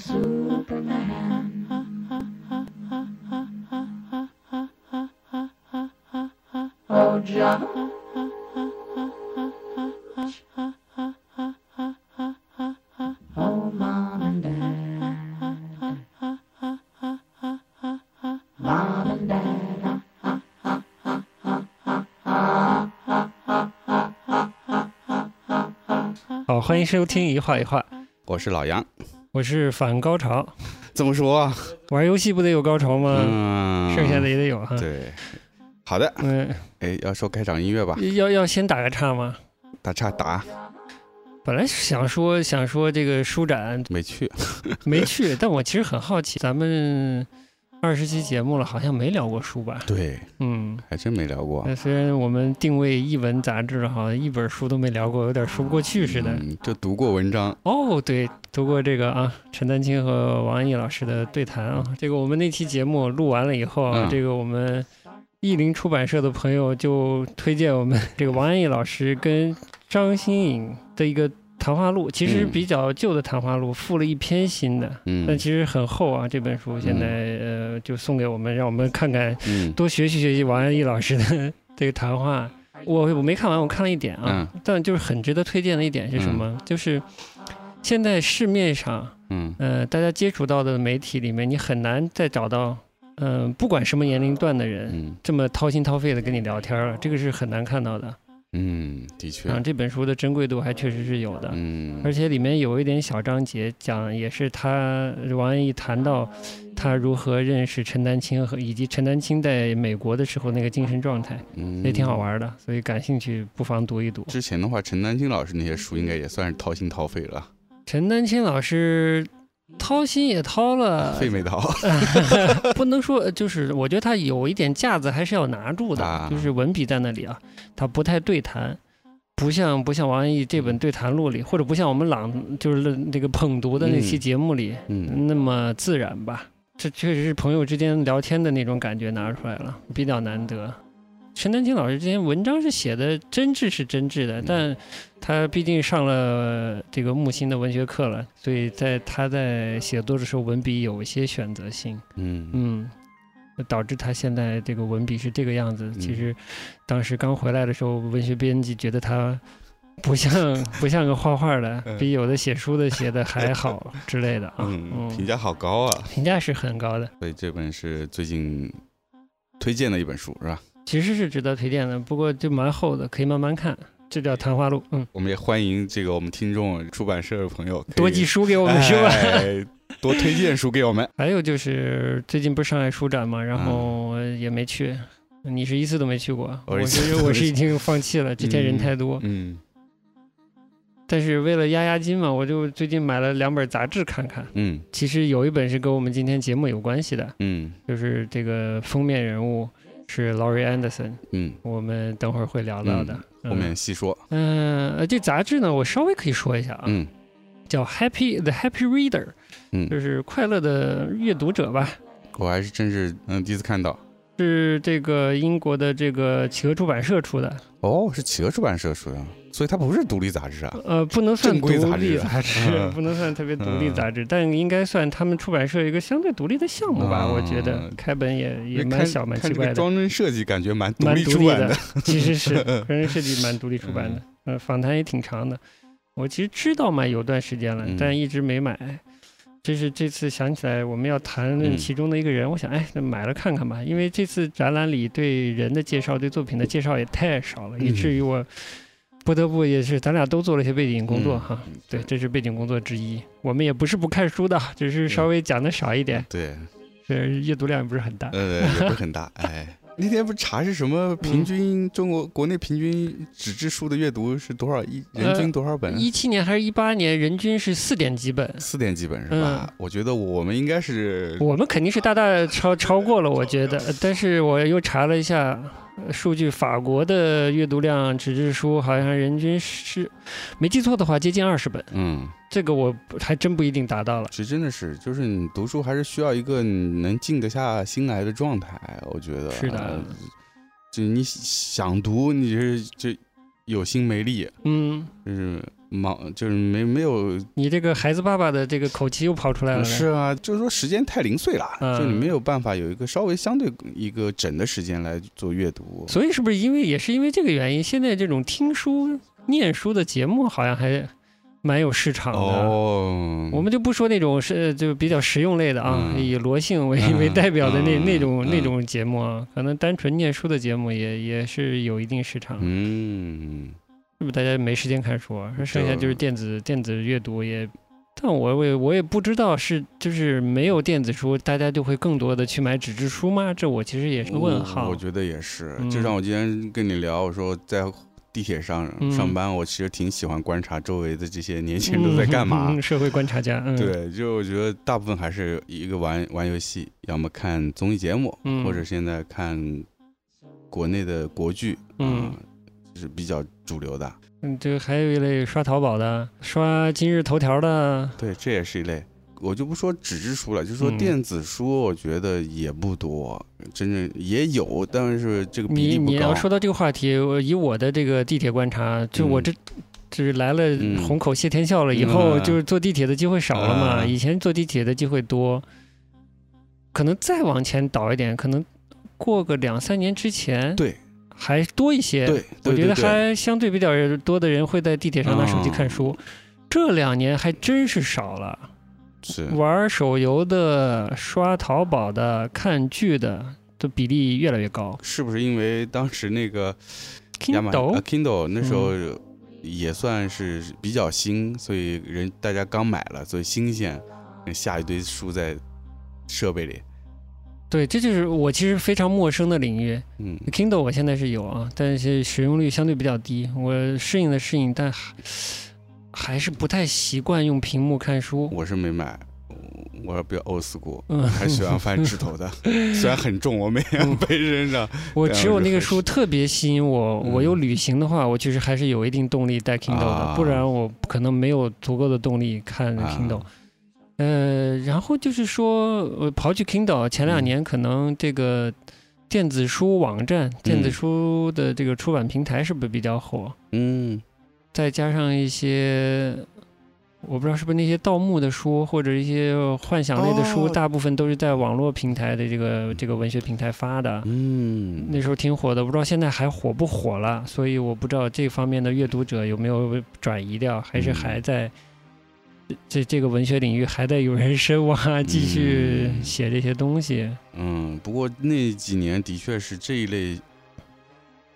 Superman. Oh, John. Oh, Mom and Dad. Mom and Dad. 好，欢迎收听一画一画，我是老杨，我是反高潮。怎么说啊？玩游戏不得有高潮吗？嗯，剩下的也得有哈。对，好的，嗯，哎，要说开场音乐吧，要要先打个岔吗？打岔打本来是想说想说这个书展没去，没去，但我其实很好奇，咱们二十期节目了，好像没聊过书吧？对，嗯，还真没聊过，那虽然我们定位译文杂志，好像一本书都没聊过，有点说不过去似的。嗯，就读过文章，哦，对，读过这个啊，陈丹青和王安忆老师的对谈啊。这个我们那期节目录完了以后啊，嗯这个我们译林出版社的朋友就推荐我们这个王安忆老师跟张新颖的一个谈话录，其实嗯比较旧的谈话录，附了一篇新的，嗯但其实很厚啊。这本书现在、呃就送给我们，让我们看看，嗯多学习学习王安忆老师的 这个谈话。我我没看完，我看了一点啊，嗯但就是很值得推荐的一点是什么？就是现在市面上，嗯呃，大家接触到的媒体里面，你很难再找到，嗯、不管什么年龄段的人，嗯这么掏心掏肺的跟你聊天了，这个是很难看到的。嗯，的确嗯，，这本书的珍贵度还确实是有的。嗯，而且里面有一点小章节讲，也是他王安忆谈到他如何认识陈丹青和以及陈丹青在美国的时候那个精神状态，嗯也挺好。玩的，所以感兴趣不妨读一读。之前的话，陈丹青老师那些书应该也算是掏心掏肺了，陈丹青老师掏心也掏了，肺没掏，不能说，就是我觉得他有一点架子还是要拿住的，啊。就是文笔在那里啊，他不太对谈，不像不像王安忆这本对谈录里，或者不像我们朗就是那个捧读的那期嗯节目里、嗯。那么自然吧。这确实是朋友之间聊天的那种感觉拿出来了，比较难得。陈丹青老师这篇文章是写的真挚是真挚的，嗯但他毕竟上了这个木心的文学课了，所以在他在写作的时候文笔有一些选择性。嗯嗯，导致他现在这个文笔是这个样子。嗯其实当时刚回来的时候，文学编辑觉得他不像 不像个画画的，嗯比有的写书的写的还好之类的啊。嗯，评价好高啊，评价是很高的，所以这本是最近推荐的一本书，是吧？其实是值得推荐的，不过就蛮厚的，可以慢慢看。这叫谈话录，嗯，我们也欢迎这个我们听众、出版社的朋友多寄书给我们是吧？哎多推荐书给我们。还有就是最近不是上海书展嘛，然后嗯我也没去。你是一次都没去过，我我一次是都没去我是已经放弃了，之前人太多。嗯但是为了压压惊嘛，我就最近买了两本杂志看看。嗯其实有一本是跟我们今天节目有关系的，嗯就是这个封面人物是 Laurie Anderson，嗯，我们等会儿会聊到的。后面细说。嗯、呃，这杂志呢，我稍微可以说一下啊，嗯叫 Happy The Happy Reader，嗯就，是快乐的阅读者吧。我还是真是嗯第一次看到。是这个英国的这个企鹅出版社出的，哦，是企鹅出版社出的，所以它不是独立杂志啊。呃，不能算独规杂志立杂志，嗯不能算特别独立杂志，但应该算他们出版社一个相对独立的项目吧。嗯我觉得开本也也蛮小蛮奇怪的，这个装帧设计，感觉蛮独蛮立出版的。，其实是装帧设计蛮独立出版的。呃，访谈也挺长的，我其实知道嘛有段时间了，嗯但一直没买。这是这次想起来我们要谈论嗯其中的一个人，我想，哎，那买了看看吧。因为这次展览里对人的介绍、对作品的介绍也太少了，以嗯至于我不得不也是，咱俩都做了一些背景工作嗯哈。对，这是背景工作之一。我们也不是不看书的，只是稍微讲的少一点，对，这阅读量也不是很大。呃，也不是很大。哎，那天不是查是什么平均中国国内平均纸质书的阅读是多少一人均多少本？一七年还是一八年，人均是四点几本。四点几本是吧？我觉得我们应该是我们肯定是大大超超过了，我觉得。但是我又查了一下呃数据，法国的阅读量纸质书好像人均是，没记错的话接近二十本，嗯，这个我还真不一定达到了。这真的是，就是你读书还是需要一个你能静得下心来的状态，我觉得。是的。呃就你想读，你是就有心没力，嗯，就是忙就是没没有你这个孩子爸爸的这个口气又跑出来了。是啊，就是说时间太零碎了，嗯就你没有办法有一个稍微相对一个整的时间来做阅读。所以是不是因为也是因为这个原因，现在这种听书、念书的节目好像还蛮有市场的。哦，我们就不说那种是就比较实用类的啊，嗯以罗姓为、嗯 为代表的那、嗯那种、嗯那种节目啊，可能单纯念书的节目也也是有一定市场。嗯，是不是大家没时间看书啊？剩下就是电子电子阅读也，但我也我也不知道是就是没有电子书，大家就会更多的去买纸质书吗？这我其实也是个问号。我觉得也是，嗯就像我今天跟你聊，我说在地铁上嗯上班，我其实挺喜欢观察周围的这些年轻人都在干嘛。嗯 社会观察家，嗯，，对，就我觉得大部分还是一个玩玩游戏，要么看综艺节目，嗯或者现在看国内的国剧，嗯啊，是比较主流的。嗯，这个还有一类刷淘宝的，刷今日头条的，对，这也是一类。我就不说纸质书了，就说嗯电子书，我觉得也不多，真正也有，但是这个比你例不高。你要说到这个话题，我以我的这个地铁观察，就我嗯这。就是来了嗯虹口谢天笑了以后，嗯就是坐地铁的机会少了嘛。嗯以前坐地铁的机会多，可能再往前倒一点，可能过个两三年之前，对，还多一些。对，我觉得还相对比较多的人会在地铁上拿手机看书。这两年还真是少了，是玩手游的、刷淘宝的、看剧的的比例越来越高。是不是因为当时那个 Kindle 呃 Kindle 那时候嗯也算是比较新，所以人大家刚买了，所以新鲜，下一堆书在设备里。对，这就是我其实非常陌生的领域。嗯 Kindle 我现在是有啊，但是使用率相对比较低。我适应的适应，但还还是不太习惯用屏幕看书。我是没买，我比较 old school，嗯，还喜欢翻纸头的，虽然很重，我每样背身上。我只有那个书特别吸引我，我嗯有旅行的话，我其实还是有一定动力带 Kindle 的，啊不然我可能没有足够的动力看啊 Kindle。呃，然后就是说，呃，刨去 Kindle，前两嗯。年可能这个电子书网站、电子嗯。书的这个出版平台是不是比较火？嗯。再加上一些，我不知道是不是那些盗墓的书或者一些幻想类的书，哦。大部分都是在网络平台的这个这个文学平台发的。嗯，那时候挺火的，不知道现在还火不火了，所以我不知道这方面的阅读者有没有转移掉，还是嗯。还在这这个文学领域还在有人深挖，继续嗯写这些东西。嗯，不过那几年的确是这一类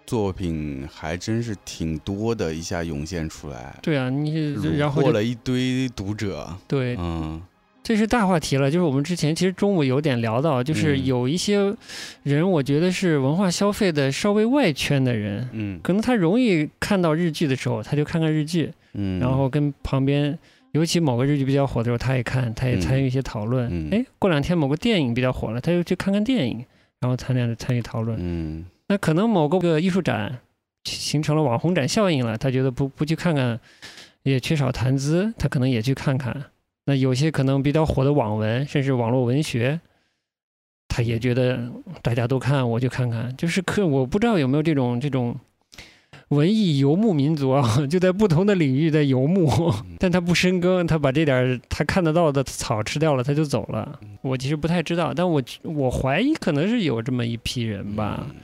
作品还真是挺多的，一下涌现出来，对啊，你虏然后就获了一堆读者。对，嗯这是大话题了。就是我们之前其实中午有点聊到，就是嗯有一些人，我觉得是文化消费的稍微外圈的人，嗯可能他容易看到日剧的时候，他就看看日剧，嗯，然后跟旁边，尤其某个日剧比较火的时候，他也看，他也参与一些讨论。嗯哎、过两天某个电影比较火了，他又去看看电影，然后参加参与讨论。嗯那可能某个个艺术展形成了网红展效应了，他觉得不不去看看也缺少谈资，他可能也去看看。那有些可能比较火的网文，甚至网络文学，他也觉得大家都看，我就看看。就是可我不知道有没有这种这种文艺游牧民族啊，就在不同的领域在游牧，但他不深耕，他把这点儿他看得到的草吃掉了，他就走了。我其实不太知道，但我我怀疑可能是有这么一批人吧。嗯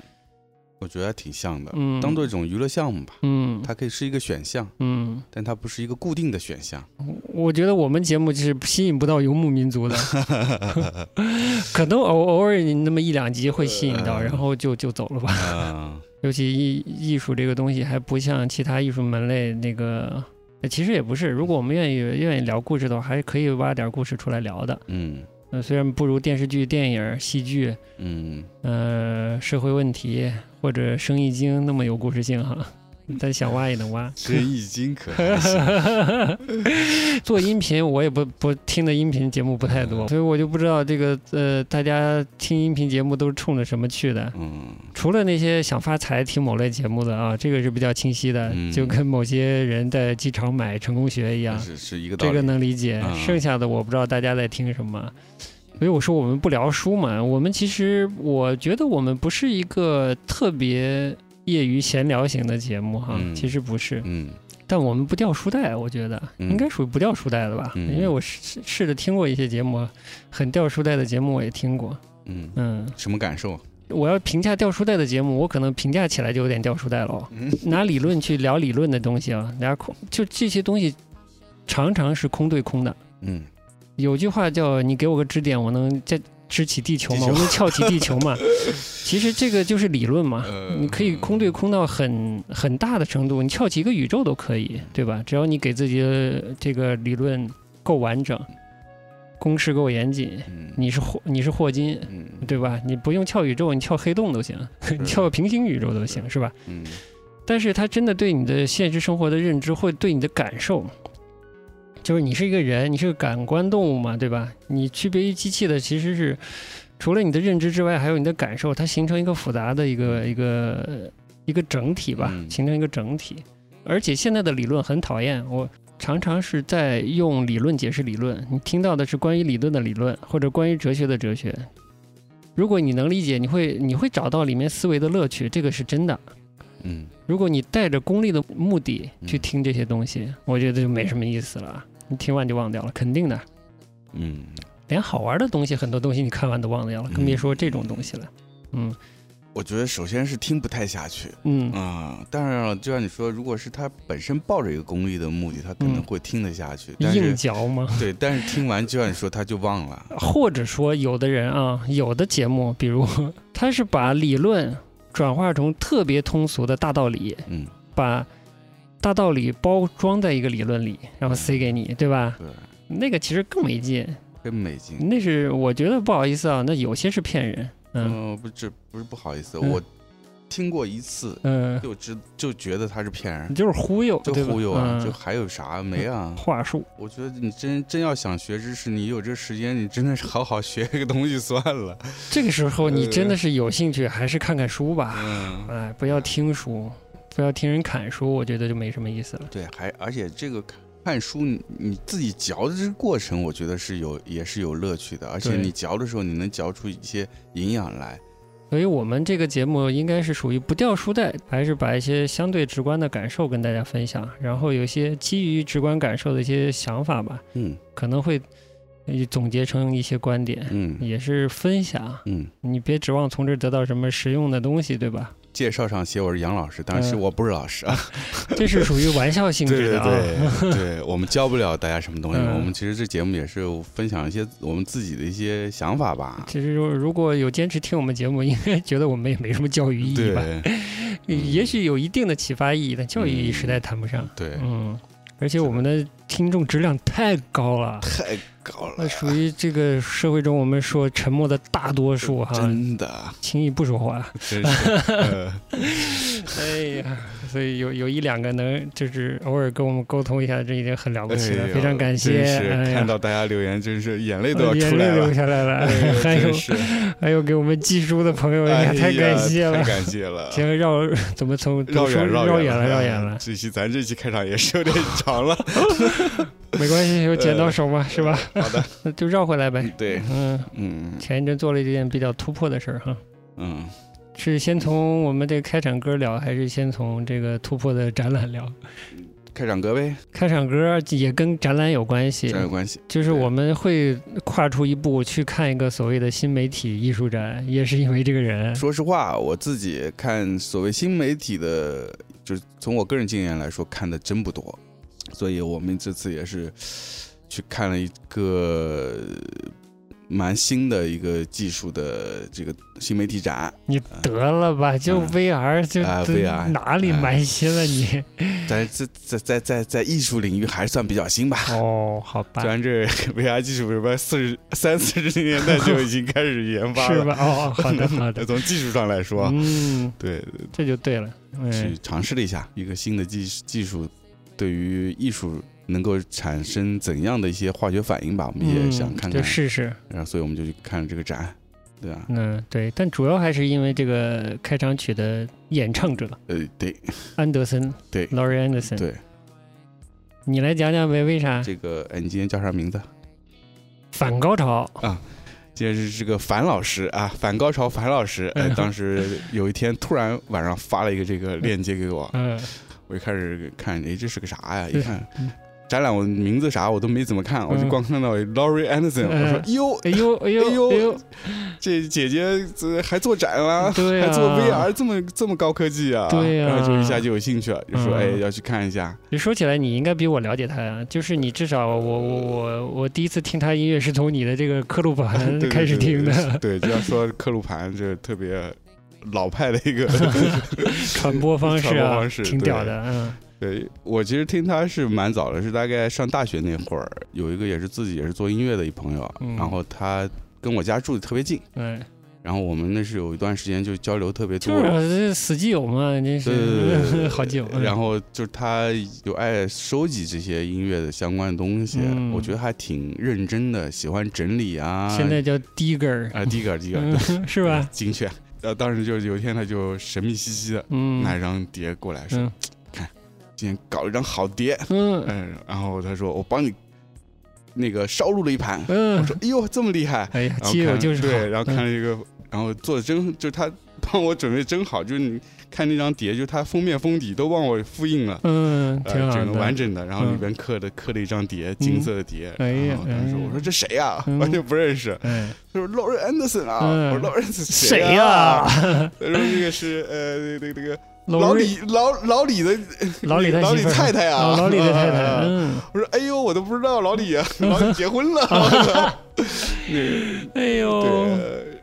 我觉得挺像的，嗯当做一种娱乐项目吧，嗯它可以是一个选项，嗯，但它不是一个固定的选项。我觉得我们节目就是吸引不到游牧民族的，可能偶偶尔你那么一两集会吸引到，呃然后就就走了吧。嗯尤其艺艺术这个东西还不像其他艺术门类那个，呃其实也不是。如果我们愿意愿意聊故事的话，还是可以挖点故事出来聊的。嗯呃，虽然不如电视剧、电影、戏剧，嗯，呃，社会问题或者生意经那么有故事性哈，但想挖也能挖。生意经可。做音频我也不不听的音频节目不太多，所以我就不知道这个呃，大家听音频节目都是冲着什么去的。嗯除了那些想发财听某类节目的啊，这个是比较清晰的，嗯就跟某些人在机场买成功学一样，是是一个道理。这个能理解。嗯剩下的我不知道大家在听什么。所以我说我们不聊书嘛，我们其实我觉得我们不是一个特别业余闲聊型的节目哈，嗯。其实不是。嗯。但我们不掉书袋，我觉得嗯。应该属于不掉书袋的吧，嗯。因为我试试着听过一些节目，很掉书袋的节目我也听过，嗯，嗯，什么感受？我要评价掉书袋的节目，我可能评价起来就有点掉书袋了拿理论去聊理论的东西啊，拿空就这些东西常常是空对空的。嗯。有句话叫“你给我个支点，我能再支起地球嘛，我们翘起地球嘛”。其实这个就是理论嘛，呃你可以空对空到很很大的程度，你翘起一个宇宙都可以，对吧？只要你给自己的这个理论够完整，公式够严谨，嗯你是霍你是霍金，嗯对吧？你不用翘宇宙，你翘黑洞都行，你撬平行宇宙都行，是吧？嗯但是它真的对你的现实生活的认知，会对你的感受，就是你是一个人，你是个感官动物嘛，对吧？你区别于机器的其实是除了你的认知之外，还有你的感受，它形成一个复杂的一个一个一个整体吧，嗯形成一个整体。而且现在的理论很讨厌，我常常是在用理论解释理论，你听到的是关于理论的理论，或者关于哲学的哲学。如果你能理解，你会你会找到里面思维的乐趣，这个是真的。嗯如果你带着功利的目的去嗯听这些东西，我觉得就没什么意思了。你听完就忘掉了，肯定的。嗯连好玩的东西，很多东西你看完都忘掉了，更别嗯说这种东西了。嗯我觉得首先是听不太下去嗯啊、当然了，就像你说，如果是他本身抱着一个功利的目的，他可能嗯会听得下去，但硬嚼吗？对，但是听完就像你说，他就忘了。或者说，有的人啊，有的节目，比如他是把理论转化成特别通俗的大道理，嗯，把大道理包装在一个理论里，然后塞给你，对吧？对，那个其实更没劲。更没劲。那是我觉得不好意思啊，那有些是骗人。嗯嗯，不，这不是不好意思，嗯我听过一次，嗯，就知就觉得他是骗人你，就是忽悠，就忽悠啊，嗯就还有啥没啊？话术。我觉得你真真要想学知识，你有这时间，你真的是好好学一个东西算了。这个时候你真的是有兴趣，还是看看书吧。嗯，哎，不要听书，不要听人砍书，我觉得就没什么意思了。对，还而且这个看看书，你你自己嚼的这个过程，我觉得是有也是有乐趣的，而且你嚼的时候，你能嚼出一些营养来。所以我们这个节目应该是属于不掉书袋，还是把一些相对直观的感受跟大家分享，然后有一些基于直观感受的一些想法吧，嗯可能会呃总结成一些观点，嗯也是分享。嗯，你别指望从这得到什么实用的东西，对吧？介绍上写我是杨老师，但是嗯我不是老师啊。这是属于玩笑性质对对的啊。对 对，我们教不了大家什么东西，嗯我们其实这节目也是分享一些我们自己的一些想法吧。其实如如果有坚持听我们节目，应该觉得我们也没什么教育意义吧？对 也许有一定的启发意义，但教育意义实在谈不上。对，嗯，而且我们的听众质量太高了，太高了那，属于这个社会中我们说沉默的大多数哈，真的，轻易不说话。真是。呃 哎呀，所以有有一两个能就是偶尔跟我们沟通一下，这已经很了不起了，哎非常感谢。是哎看到大家留言，真是眼泪都要出来了。泪流下来了，哎还有还有给我们寄书的朋友，哎呀，哎呀太感谢了太。感谢了。行，绕怎么从绕远绕远远了，绕哎远了，这期咱这期开场也是有点长了。没关系，有剪刀手嘛，是吧？好的，那 就绕回来呗。对，嗯，嗯前一阵做了一件比较突破的事儿哈，嗯，是先从我们这个开场歌聊，还是先从这个突破的展览聊？开场歌呗，开场歌也跟展览有关系这，有关系。就是我们会跨出一步去看一个所谓的新媒体艺术展，也是因为这个人。说实话，我自己看所谓新媒体的，就是从我个人经验来说，看的真不多，所以我们这次也是去看了一个蛮新的一个技术的这个新媒体展，你得了吧，就嗯 VR 就啊这 VR 哪里哎蛮新了你？但是在在在在在艺术领域还算比较新吧。哦，好吧虽，然这 VR 技术什么四十三四十年代就已经开始研发了，是吧？哦，好的 好的，从技术上来说，嗯，对，这就对了。去嗯，尝试了一下一个新的技技术，对于艺术能够产生怎样的一些化学反应吧，我们也想看看。试试。然后，所以我们就去看这个展，对啊，嗯，对，但主要还是因为这个开场曲的演唱者呃，对安德森，对，Laurie Anderson。对，你来讲讲呗，为啥这个，哎，你今天叫啥名字？反高潮啊？今天是这个樊老师啊，反高潮樊老师，哎，嗯当时有一天突然晚上发了一个这个链接给我，嗯我一开始看，哎，这是个啥呀？一看嗯展览，我名字啥我都没怎么看，我就嗯光看到 Laurie Anderson，我说嗯哟，哎呦哎呦 哎呦哎呦，这姐姐这还做展啊还做 VR，这么这么高科技啊？对啊然后就一下就有兴趣了，就说嗯哎要去看一下。你说起来，你应该比我了解他呀。就是你至少我我我我第一次听他音乐是从你的这个刻录盘 开始听的，对，对就要说刻录盘这特别老派的一个。传播方式传播啊，方式挺屌的，嗯对我其实听他是蛮早的，是大概上大学那会儿，有一个也是自己也是做音乐的一朋友，嗯然后他跟我家住的特别近，哎，然后我们那是有一段时间就交流特别多。就是这死基友嘛，真对对对对是好基友。嗯然后就是他有爱收集这些音乐的相关的东西，嗯我觉得还挺认真的，喜欢整理啊。现在叫 Digger，啊，，digger digger，是吧？精确。呃，当时就是有一天他就神秘兮兮的嗯拿一张碟过来说：“嗯今天搞了一张好碟。”嗯嗯，然后他说：“我帮你那个烧录了一盘。”嗯我嗯，说：“哎呦，这么厉害！”哎呀，然后基友就是对，然后看嗯了一个，然后做的真，就是他帮我准备真好，就是你看那张碟，就是他封面封底都帮我复印了。嗯，挺呃，好整个，完整的，然后里嗯边刻的刻了一张碟，金色的碟。哎呀然后当时哎我说这谁呀？嗯完全不认识。嗯，他说 Laurie Anderson 啊，嗯我说 Anderson 谁呀呀？？他说这个是呃那个那个老李李老老李的老李他老李太太啊，哦老李的太太，啊嗯，我说哎呦，我都不知道老李啊，老李结婚了。那个哎呦，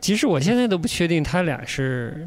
其实我现在都不确定他俩是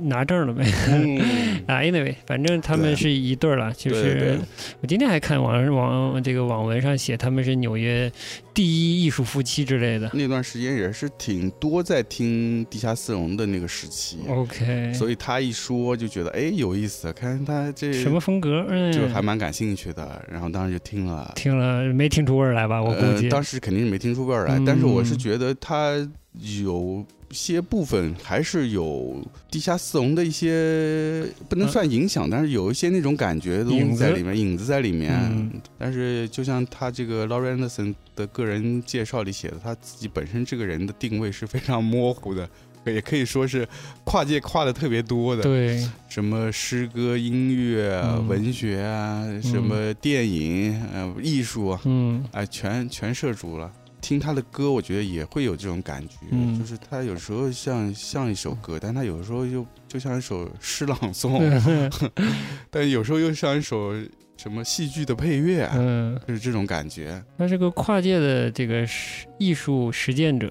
拿证了呗。嗯，啊，anyway，反正他们是一对儿了。就是我今天还看网上网这个网文上写他们是纽约第一艺术夫妻之类的。那段时间也是挺多在听地下丝绒的那个时期，OK，所以他一说就觉得哎有意思，看他这什么风格？嗯，就还蛮感兴趣的，然后当时就听了。听了没听出味儿来吧？我估计。呃、当时肯定是没听出味儿来，嗯但是我是觉得他有些部分还是有地下丝绒的一些不能算影响，但是有一些那种感觉影在里面，影子在里面。嗯但是就像他这个 Laurie Anderson 的个人介绍里写的，他自己本身这个人的定位是非常模糊的。也可以说是跨界跨的特别多的，对，什么诗歌、音乐、嗯文学啊，什么电影、呃艺术啊，嗯哎，全全涉足了。听他的歌，我觉得也会有这种感觉，嗯。就是他有时候像像一首歌，但他有时候又就像一首诗朗诵，但有时候又像一首什么戏剧的配乐，啊嗯，就是这种感觉。他是个跨界的这个实艺术实践者。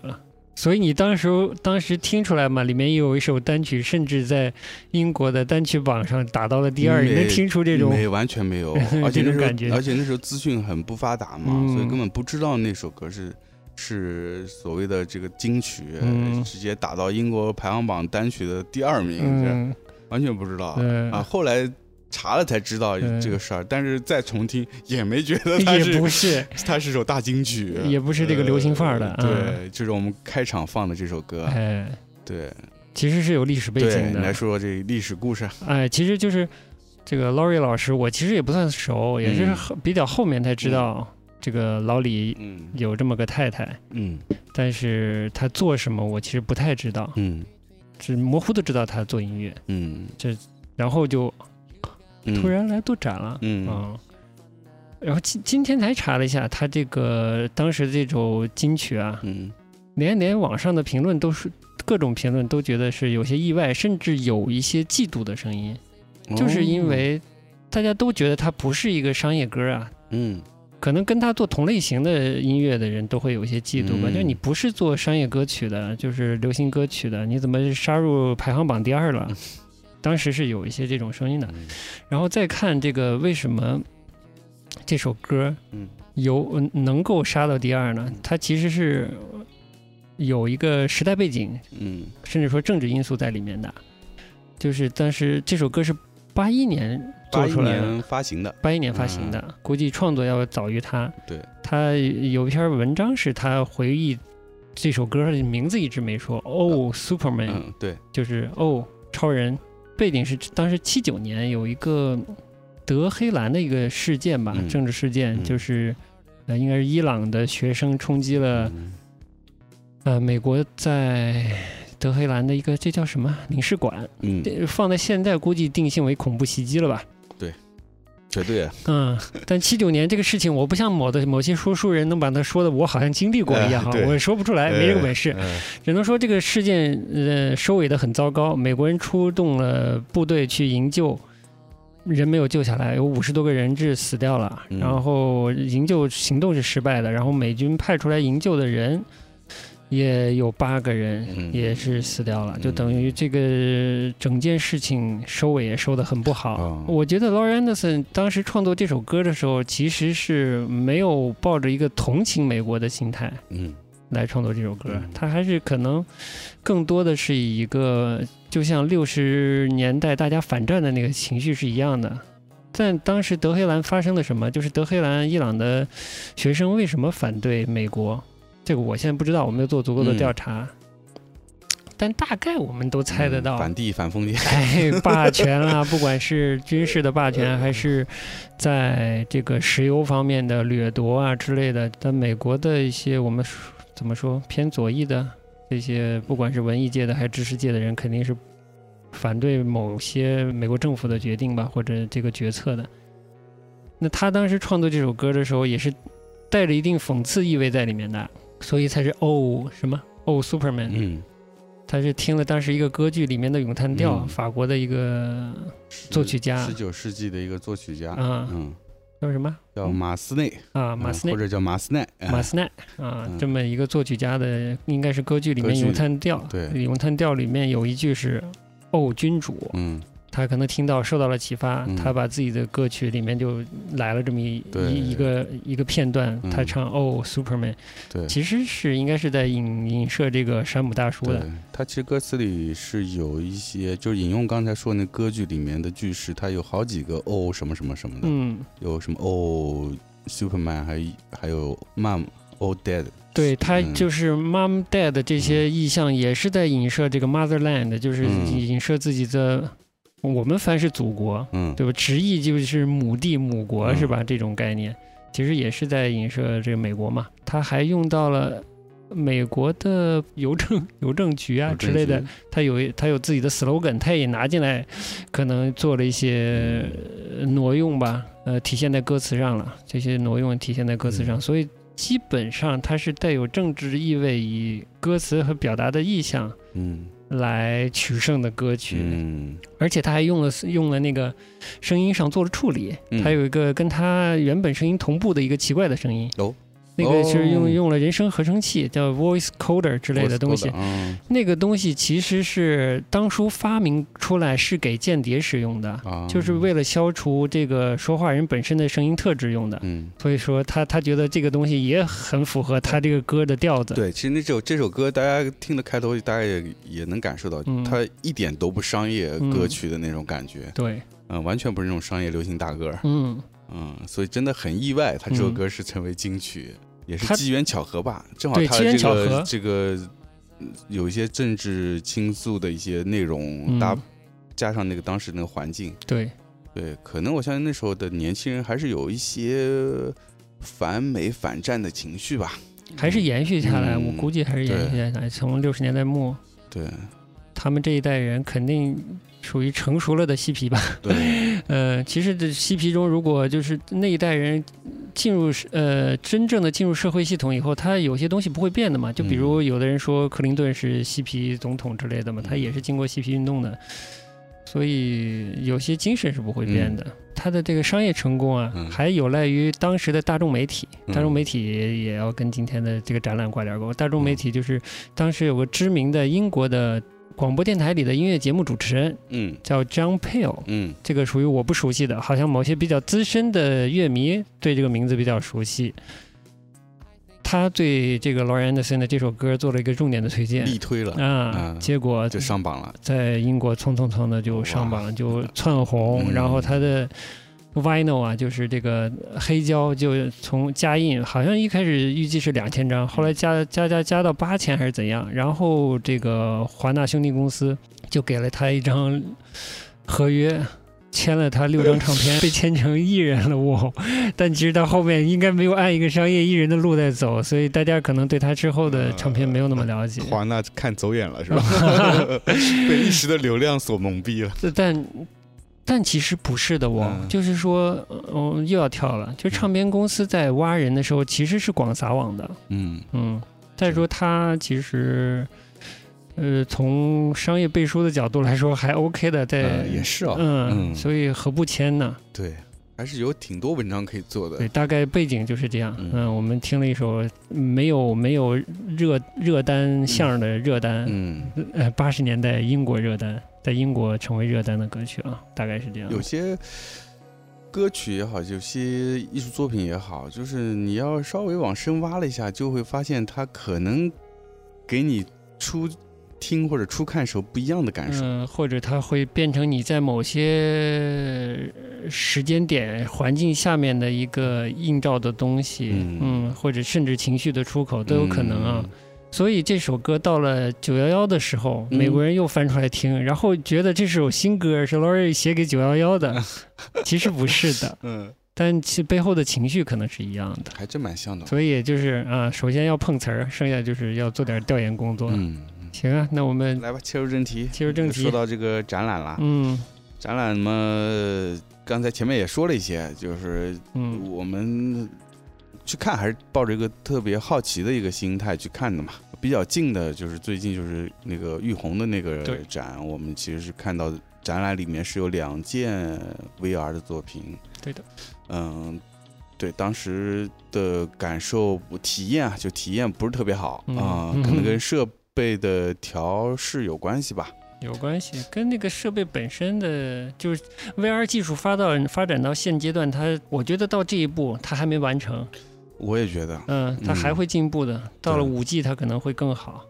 所以你当时当时听出来嘛？里面有一首单曲，甚至在英国的单曲榜上打到了第二。没你能听出这种没完全没有，而且那时候而且那时候资讯很不发达嘛，嗯所以根本不知道那首歌是是所谓的这个金曲，嗯直接打到英国排行榜单曲的第二名，完全不知道、对啊。后来查了才知道这个事儿，但是再重听也没觉得 它也是不是，它是首大金曲，也不是这个流行范儿的对，就是我们开场放的这首歌，哎，对。其实是有历史背，景的。你来说说这历史故事。哎，其实就是这个 Laurie 老师，我其实也不算熟，也是比较后面才知道这个老李嗯。有这么个太太，嗯。但是他做什么我其实不太知道，嗯。只模糊的知道他做音乐，嗯，这然后就嗯突然来做展了，嗯。啊。然后今今天才查了一下，他这个当时这首金曲啊，嗯。连连网上的评论都是各种评论都觉得是有些意外，甚至有一些嫉妒的声音，就是因哦。为大家都觉得它不是一个商业歌啊，嗯。可能跟他做同类型的音乐的人都会有一些嫉妒吧。嗯。就你不是做商业歌曲的，就是流行歌曲的，你怎么杀入排行榜第二了？当时是有一些这种声音的。嗯。然后再看这个为什么这首歌嗯。有呃能够杀到第二呢？它其实是有一个时代背景，嗯。甚至说政治因素在里面的。就是当时这首歌是八一年八一做出来的，年发行的，八一年发行的，估计创作要早于他。对，他有一篇文章是他回忆这首歌的名字一直没说，哦，Superman，、嗯对，就是哦，超人。背景是当时七九年有一个德黑兰的一个事件吧，嗯。政治事件，嗯。就是呃，应该是伊朗的学生冲击了嗯。呃美国在德黑兰的一个这叫什么？领事馆，嗯。放在现在估计定性为恐怖袭击了吧？对，绝对。啊，嗯，但七九年这个事情，我不像某的某些说书人能把它说的我好像经历过一样我也说不出来，没这个本事。呃只能说这个事件呃收尾的很糟糕，美国人出动了部队去营救，人没有救下来，有五十多个人质死掉了，嗯。然后营救行动是失败的，然后美军派出来营救的人也有八个人嗯也是死掉了，嗯就等于这个整件事情收尾也收得很不好。哦我觉得 Laurie Anderson 当时创作这首歌的时候，其实是没有抱着一个同情美国的心态。嗯来创作这首歌嗯，他还是可能更多的是以一个就像六十年代大家反战的那个情绪是一样的。但当时德黑兰发生了什么？就是德黑兰伊朗的学生为什么反对美国？这个我现在不知道，我没有做足够的嗯调查。但大概我们都猜得到，反帝反封建，哎，霸权啊，不管是军事的霸权，还是在这个石油方面的掠夺啊之类的，但美国的一些我们说怎么说偏左翼的这些，不管是文艺界的还是知识界的人，肯定是反对某些美国政府的决定吧，或者这个决策的。那他当时创作这首歌的时候，也是带着一定讽刺意味在里面的，所以才是哦什么？哦 Superman，嗯，他是听了当时一个歌剧里面的咏叹调，嗯。法国的一个作曲家。十九世纪的一个作曲家，啊。嗯，叫什么？叫马斯内，啊马斯内。嗯或者叫马斯奈，哎。马斯奈。啊嗯。这么一个作曲家的，应该是歌剧里面咏叹调。对。咏叹调里面有一句是“哦君主”，嗯他可能听到受到了启发，嗯。他把自己的歌曲里面就来了这么一一一个一个片段，嗯。他唱“ “Oh Superman”，对。其实是应该是在影影射这个山姆大叔的。，他其实歌词里是有一些，就是引用刚才说那歌剧里面的句式，他有好几个哦什么什么什么的，嗯，有什么哦 Superman，还还有 Mom oh Dad，对，它嗯。就是 mom dad 这些意象，也是在影射这个 motherland，就是嗯。影射自己的，我们翻是祖国，嗯，对吧？直译就是母地母国，嗯是吧？这种概念，其实也是在影射这个美国嘛。他还用到了美国的邮政 邮政局啊之类的据，，他有他有自己的 slogan，他也拿进来，可能做了一些呃挪用吧，呃，体现在歌词上了。这些挪用体现在歌词上，嗯所以基本上它是带有政治意味，以歌词和表达的意象嗯来取胜的歌曲。嗯而且他还用了用了那个声音上做了处理，嗯还有一个跟他原本声音同步的一个奇怪的声音。哦，那个是用哦用了人声合成器，叫 voice coder 之类的东西。嗯那个东西其实是当初发明出来是给间谍使用的，啊，就是为了消除这个说话人本身的声音特质用的。嗯，所以说他他觉得这个东西也很符合他这个歌的调子。对，其实那首这首歌大家听的开头，大家也也能感受到，嗯它一点都不商业嗯歌曲的那种感觉，对，嗯，完全不是那种商业流行大歌，嗯，嗯，所以真的很意外，他这首嗯歌是成为金曲，也是机缘巧合吧，正好他机缘他这个这个嗯有一些政治倾诉的一些内容嗯搭加上那个当时那个环境，对，对，可能我相信那时候的年轻人还是有一些反美反战的情绪吧，还是延续下来，嗯我估计还是延续下来。从六十年代末，对他们这一代人肯定属于成熟了的嬉皮吧。对，呃，其实这嬉皮中，如果就是那一代人进入呃真正的进入社会系统以后，他有些东西不会变的嘛。就比如有的人说克林顿是嬉皮总统之类的嘛，他也是经过嬉皮运动的，所以有些精神是不会变的。他的这个商业成功啊，嗯还有赖于当时的大众媒体。嗯大众媒体也也要跟今天的这个展览挂点钩。大众媒体就是当时有个知名的英国的广播电台里的音乐节目主持人嗯。叫 John Peel，嗯。这个属于我不熟悉的，好像某些比较资深的乐迷对这个名字比较熟悉。他对这个 Laurie Anderson 的这首歌做了一个重点的推荐。力推了，啊嗯，结果就上榜了，在英国蹭蹭蹭的就上榜，就窜红，嗯。然后他的 vinyl 啊，就是这个黑胶，就从加印，好像一开始预计是两千张，后来加加加加到八千还是怎样，然后这个华纳兄弟公司就给了他一张合约。签了他六张唱片，被签成艺人了我，但其实他后面应该没有按一个商业艺人的路在走，所以大家可能对他之后的唱片没有那么了解。华纳看走眼了是吧？被一时的流量所蒙蔽了。但但其实不是的哦，嗯就是说，嗯、又要跳了。就唱片公司在挖人的时候，其实是广撒网的。嗯嗯，再说他其实，呃，从商业背书的角度来说还 OK 的，在、呃也是啊，嗯，嗯所以何不签呢？对，还是有挺多文章可以做的对，。大概背景就是这样。嗯嗯，我们听了一首没有没有热热单项的热单，嗯，呃，八十年代英国热单，在英国成为热单的歌曲啊，大概是这样。有些歌曲也好，有些艺术作品也好，就是你要稍微往深挖了一下，就会发现它可能给你初听或者初看时候不一样的感受。嗯，或者它会变成你在某些呃时间点、环境下面的一个映照的东西，嗯嗯，或者甚至情绪的出口都有可能啊。嗯所以这首歌到了九幺幺的时候，嗯美国人又翻出来听，然后觉得这首新歌是 Laurie 写给九幺幺的，其实不是的，嗯，但其背后的情绪可能是一样的。还真蛮像的。所以就是啊，首先要碰瓷儿，剩下就是要做点调研工作。嗯，行啊，那我们来吧，切入正题。切入正题说到这个展览了，嗯展览嘛，刚才前面也说了一些，就是嗯我们去看还是抱着一个特别好奇的一个心态去看的嘛。比较近的就是最近就是那个玉红的那个展，我们其实是看到展览里面是有两件 VR 的作品。对的，嗯。对当时的感受体验啊，就体验不是特别好嗯啊、嗯可能跟设备的调试有关系吧。有关系，跟那个设备本身的，就是 VR 技术发到发展到现阶段，它我觉得到这一步它还没完成，我也觉得，嗯，它还会进步的。到了对五 G 它可能会更好，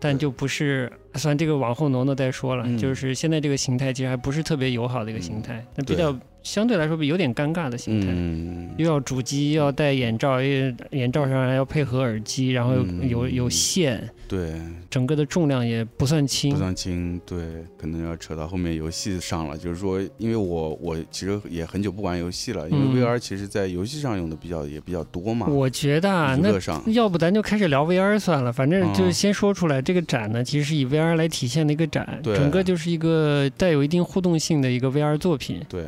但就不是，算这个往后挪挪再说了。嗯就是现在这个形态其实还不是特别友好的一个形态，那比较相对来说有点尴尬的形态。嗯，又要主机，又要戴眼罩，又眼罩上还要配合耳机，然后有嗯有有线，对，整个的重量也不算轻不。算轻，对，可能要扯到后面游戏上了。就是说，因为我我其实也很久不玩游戏了，因为嗯 VR 其实在游戏上用的比较也比较多嘛，我觉得啊，那要不咱就开始聊 VR 算了，反正就是嗯先说出来，这个展呢，其实是以 VR 来体现的一个展，对整个就是一个带有一定互动性的一个 VR 作品。对，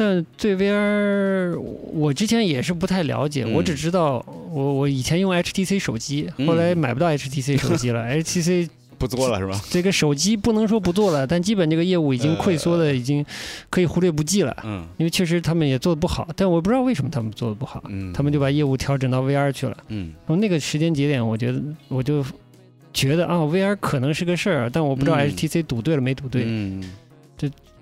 但对 VR，我之前也是不太了解，嗯。我只知道我我以前用 HTC 手机，嗯。后来买不到 HTC 手机了，HTC 不做了是吧？这个手机不能说不做了，但基本这个业务已经呃溃缩的已经可以忽略不计了，嗯。因为确实他们也做的不好，但我不知道为什么他们做的不好，嗯，他们就把业务调整到 VR 去了。嗯。然后那个时间节点，我觉得我就觉得啊，VR 可能是个事儿，但我不知道嗯。HTC 赌对了没赌对。嗯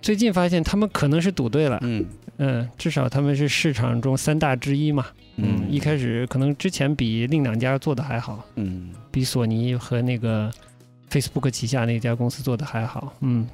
最近发现他们可能是赌对了，嗯嗯，至少他们是市场中三大之一嘛。嗯，一开始可能之前比另两家做的还好，嗯比索尼和那个 Facebook 旗下那家公司做的还好。嗯，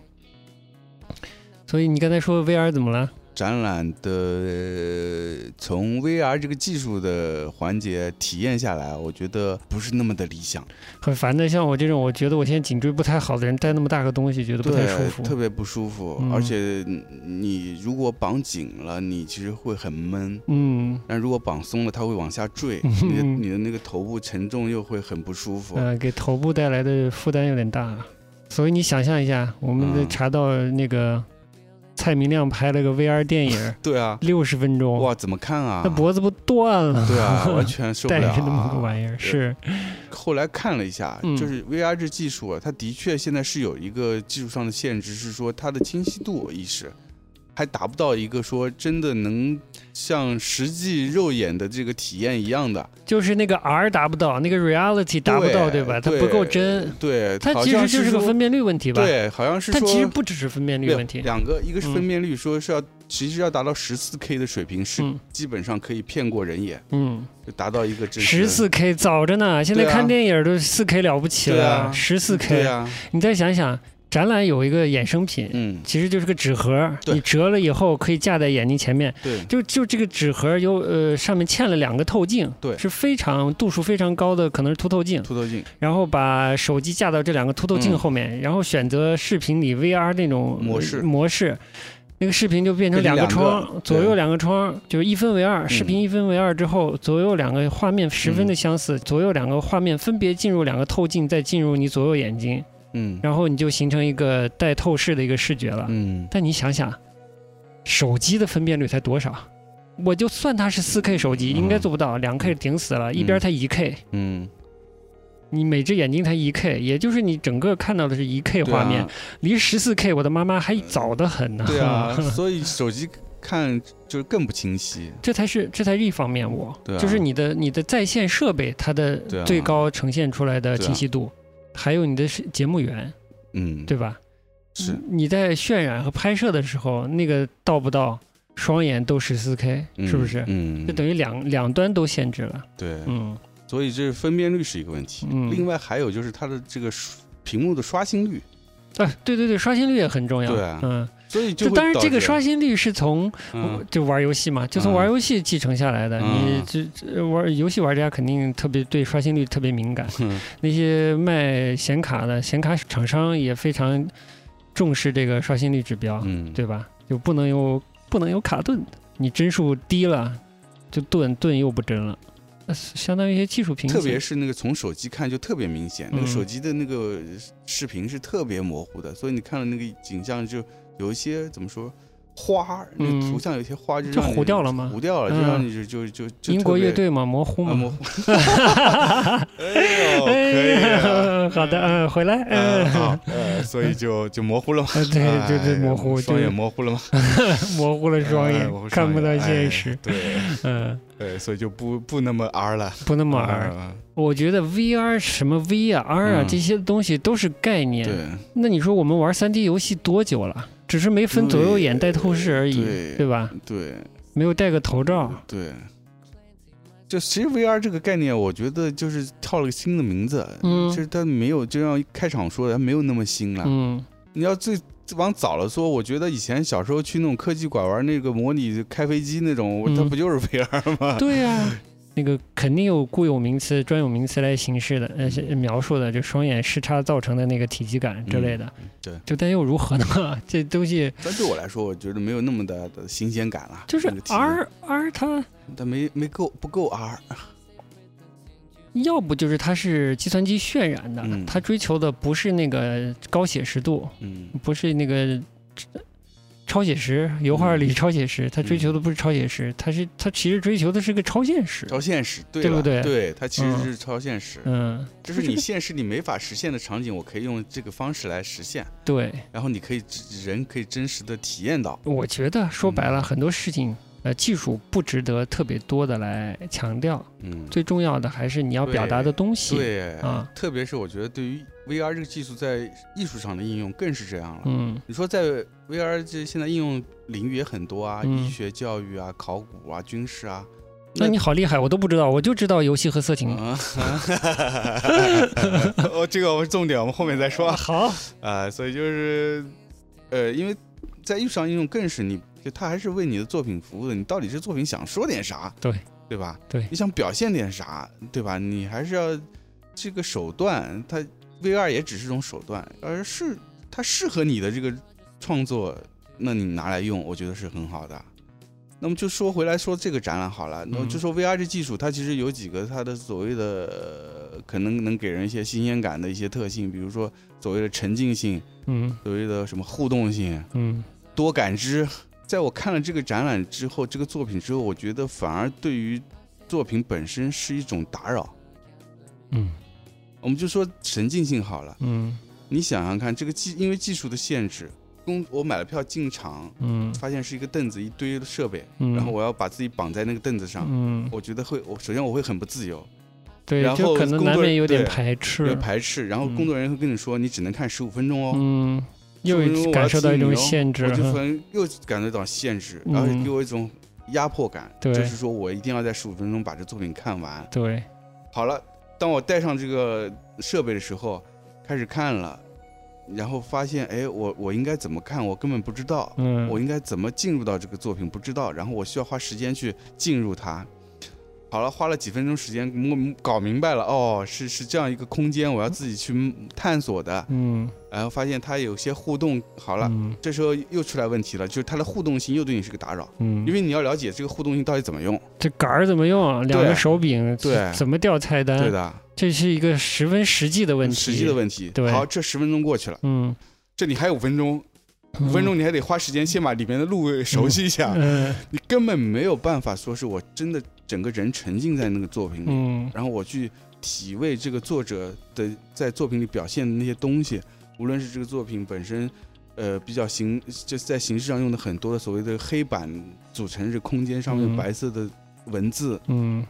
所以你刚才说 VR 怎么了？展览的呃从 VR 这个技术的环节体验下来，我觉得不是那么的理想，很烦的，像我这种我觉得我现在颈椎不太好的人，带那么大个东西，觉得不太舒，服。特别不舒服，嗯而且你如果绑紧了，你其实会很闷。嗯，但如果绑松了，它会往下坠，嗯你的你的那个头部沉重又会很不舒服。呃，给头部带来的负担有点大，所以你想象一下，我们的查到那个蔡明亮拍了个 VR 电影，对啊，六十分钟，哇，怎么看啊？那脖子不断了？对啊，完全受不了、带着那么个啊。玩意儿，是，后来看了一下，嗯就是 VR 这技术啊，它的确现在是有一个技术上的限制，是说它的清晰度意识还达不到一个说真的能像实际肉眼的这个体验一样的。就是那个 R 达不到，那个 reality 达不到，对吧？它不够真，对，它其实就是个分辨率问题吧？，对，好像是它其实不只是分辨率问题，两个，一个是分嗯辨率，说是要其实要达到十四 K 的水平，是嗯。基本上可以骗过人眼，嗯，就达到一个真十四 K 早着呢，现在看电影都四 K 了不起了，啊。十四对 K，啊，你再想想，展览有一个衍生品，嗯，其实就是个纸盒，对。你折了以后可以架在眼睛前面。对，就就这个纸盒有呃上面嵌了两个透镜，对。是非常度数非常高的，可能是凸透镜。凸透镜。然后把手机架到这两个凸透镜嗯。后面，然后选择视频里 VR 那种模式。呃模式，那个视频就变成两个变成两个窗，左右两个窗，就是一分为二，视频一分为二之后，左右两个画面十分的相似，左右两个画面分别进入两个透镜，再进入你左右眼睛，嗯。然后你就形成一个带透视的一个视觉了。嗯，但你想想，手机的分辨率才多少？我就算它是四 K 手机，应该做不到，两 K 顶死了，一边才一 K，嗯，你每只眼睛才一 K，也就是你整个看到的是一 K 画面，离十四 K 我的妈妈还早得很呢。对啊，所以手机看就是更不清晰。这才是这才是一方面我，就是你的你的在线设备它的最高呈现出来的清晰度，还有你的是节目源，嗯，对吧？是，你在渲染和拍摄的时候，那个到不到双眼都十四 K，嗯是不是？嗯，就等于两两端都限制了。对，嗯所以这分辨率是一个问题。嗯另外还有就是它的这个刷屏幕的刷新率，啊，对对对，刷新率也很重要。对啊嗯，所以就就当然这个刷新率是从嗯就玩游戏嘛，就从嗯玩游戏继承下来的。嗯你这这玩游戏玩家肯定特别对刷新率特别敏感。嗯那些卖显卡的显卡厂商也非常重视这个刷新率指标，嗯，对吧？就不能有不能有卡顿，你帧数低了就顿顿又不帧了，那相当于一些技术瓶颈。特别是那个从手机看就特别明显，那个嗯手机的那个视频是特别模糊的，所以你看了那个景象就有一些怎么说花，那图像有些花就就糊掉了吗？糊掉了，就嗯。让你就就就就英国乐队嘛，模糊嘛。啊模糊。哎呦，可以啊。好的，嗯，回来，嗯，嗯，好，呃，所以就就模糊了嘛，呃 对对对哎模糊双就眼模糊了嘛，模糊了双眼看不到现实，对。嗯，对，所以就不不那么 R 了，不那么 R。嗯我觉得 VR 什么 V 啊、R 啊嗯。这些东西都是概念。对，那你说我们玩 3D 游戏多久了？只是没分左右眼戴透视而已，对对吧？对没有戴个头罩。对。就其实 VR 这个概念，我觉得就是套了个新的名字，嗯就是它没有，就像开场说的，它没有那么新了。嗯你要最往早了说，我觉得以前小时候去那种科技馆玩那个模拟开飞机那种，嗯它不就是 VR 吗？对呀、那个肯定有固有名词、专有名词来形式的，呃，描述的，就双眼视差造成的那个体积感之类的。嗯对，就但又如何呢？这东西但对我来说，我觉得没有那么大的新鲜感了。就是 R R 它它没没够不够 R。要不就是它是计算机渲染的，嗯它追求的不是那个高写实度，嗯不是那个超写实，油画里超写实，他追求的不是超写实，他是他其实追求的是个超现实。超现实，对不对？对，他其实嗯。是超现实，嗯，就是你现实里没法实现的场景，我可以用这个方式来实现，对，然后你可以人可以真实的体验到。我觉得说白了，嗯。很多事情，呃，技术不值得特别多的来强调，嗯，最重要的还是你要表达的东西。对啊。特别是我觉得对于 VR 这个技术在艺术上的应用更是这样了。嗯。你说在 VR 这现在应用领域也很多啊，嗯医学、教育啊、考古啊、军事啊。那你好厉害，我都不知道，我就知道游戏和色情。啊，哦，这个我重点我们后面再说啊。好，啊，所以就是，呃，因为在艺术上应用更是你，就它还是为你的作品服务的。你到底是作品想说点啥？对，对吧？对你想表现点啥？对吧？你还是要这个手段，它 VR 也只是种手段，而是它适合你的这个创作，那你拿来用，我觉得是很好的。那么就说回来说这个展览好了，那么就说 VR 这技术，它其实有几个它的所谓的、呃可能能给人一些新鲜感的一些特性，比如说所谓的沉浸性，嗯所谓的什么互动性、嗯多感知。在我看了这个展览之后，这个作品之后，我觉得反而对于作品本身是一种打扰。嗯我们就说沉浸性好了，嗯你想想看，这个技因为技术的限制，公我买了票进场，嗯。发现是一个凳子一堆的设备，嗯，然后我要把自己绑在那个凳子上，嗯，我觉得会，我首先我会很不自由，对，然后就可能难免有点排斥。排斥，然后嗯。工作人员会跟你说，你只能看十五分钟哦。嗯，又感受到一种限制我就哈。分又感觉到限制，然后嗯给我一种压迫感，对。就是说我一定要在十五分钟把这作品看完。对，好了，当我带上这个设备的时候，开始看了，然后发现，哎，我我应该怎么看，我根本不知道，嗯，我应该怎么进入到这个作品，不知道，然后我需要花时间去进入它。好了，花了几分钟时间摸搞明白了，哦，是是这样一个空间，我要自己去探索的。嗯，然后发现它有些互动，好了，嗯这时候又出来问题了，就是它的互动性又对你是个打扰，嗯，因为你要了解这个互动性到底怎么用。这杆儿怎么用啊？两个手柄对怎么调菜单？对，的，这是一个十分实际的问题。实际的问题。对好，这十分钟过去了，嗯这里还有五分钟，五分钟你还得花时间先把里面的路给熟悉一下，嗯。你根本没有办法说是我真的整个人沉浸在那个作品里，嗯。然后我去体味这个作者的在作品里表现的那些东西，无论是这个作品本身，呃，比较形就是在形式上用的很多的所谓的黑板组成这空间上面嗯。白色的文字，嗯。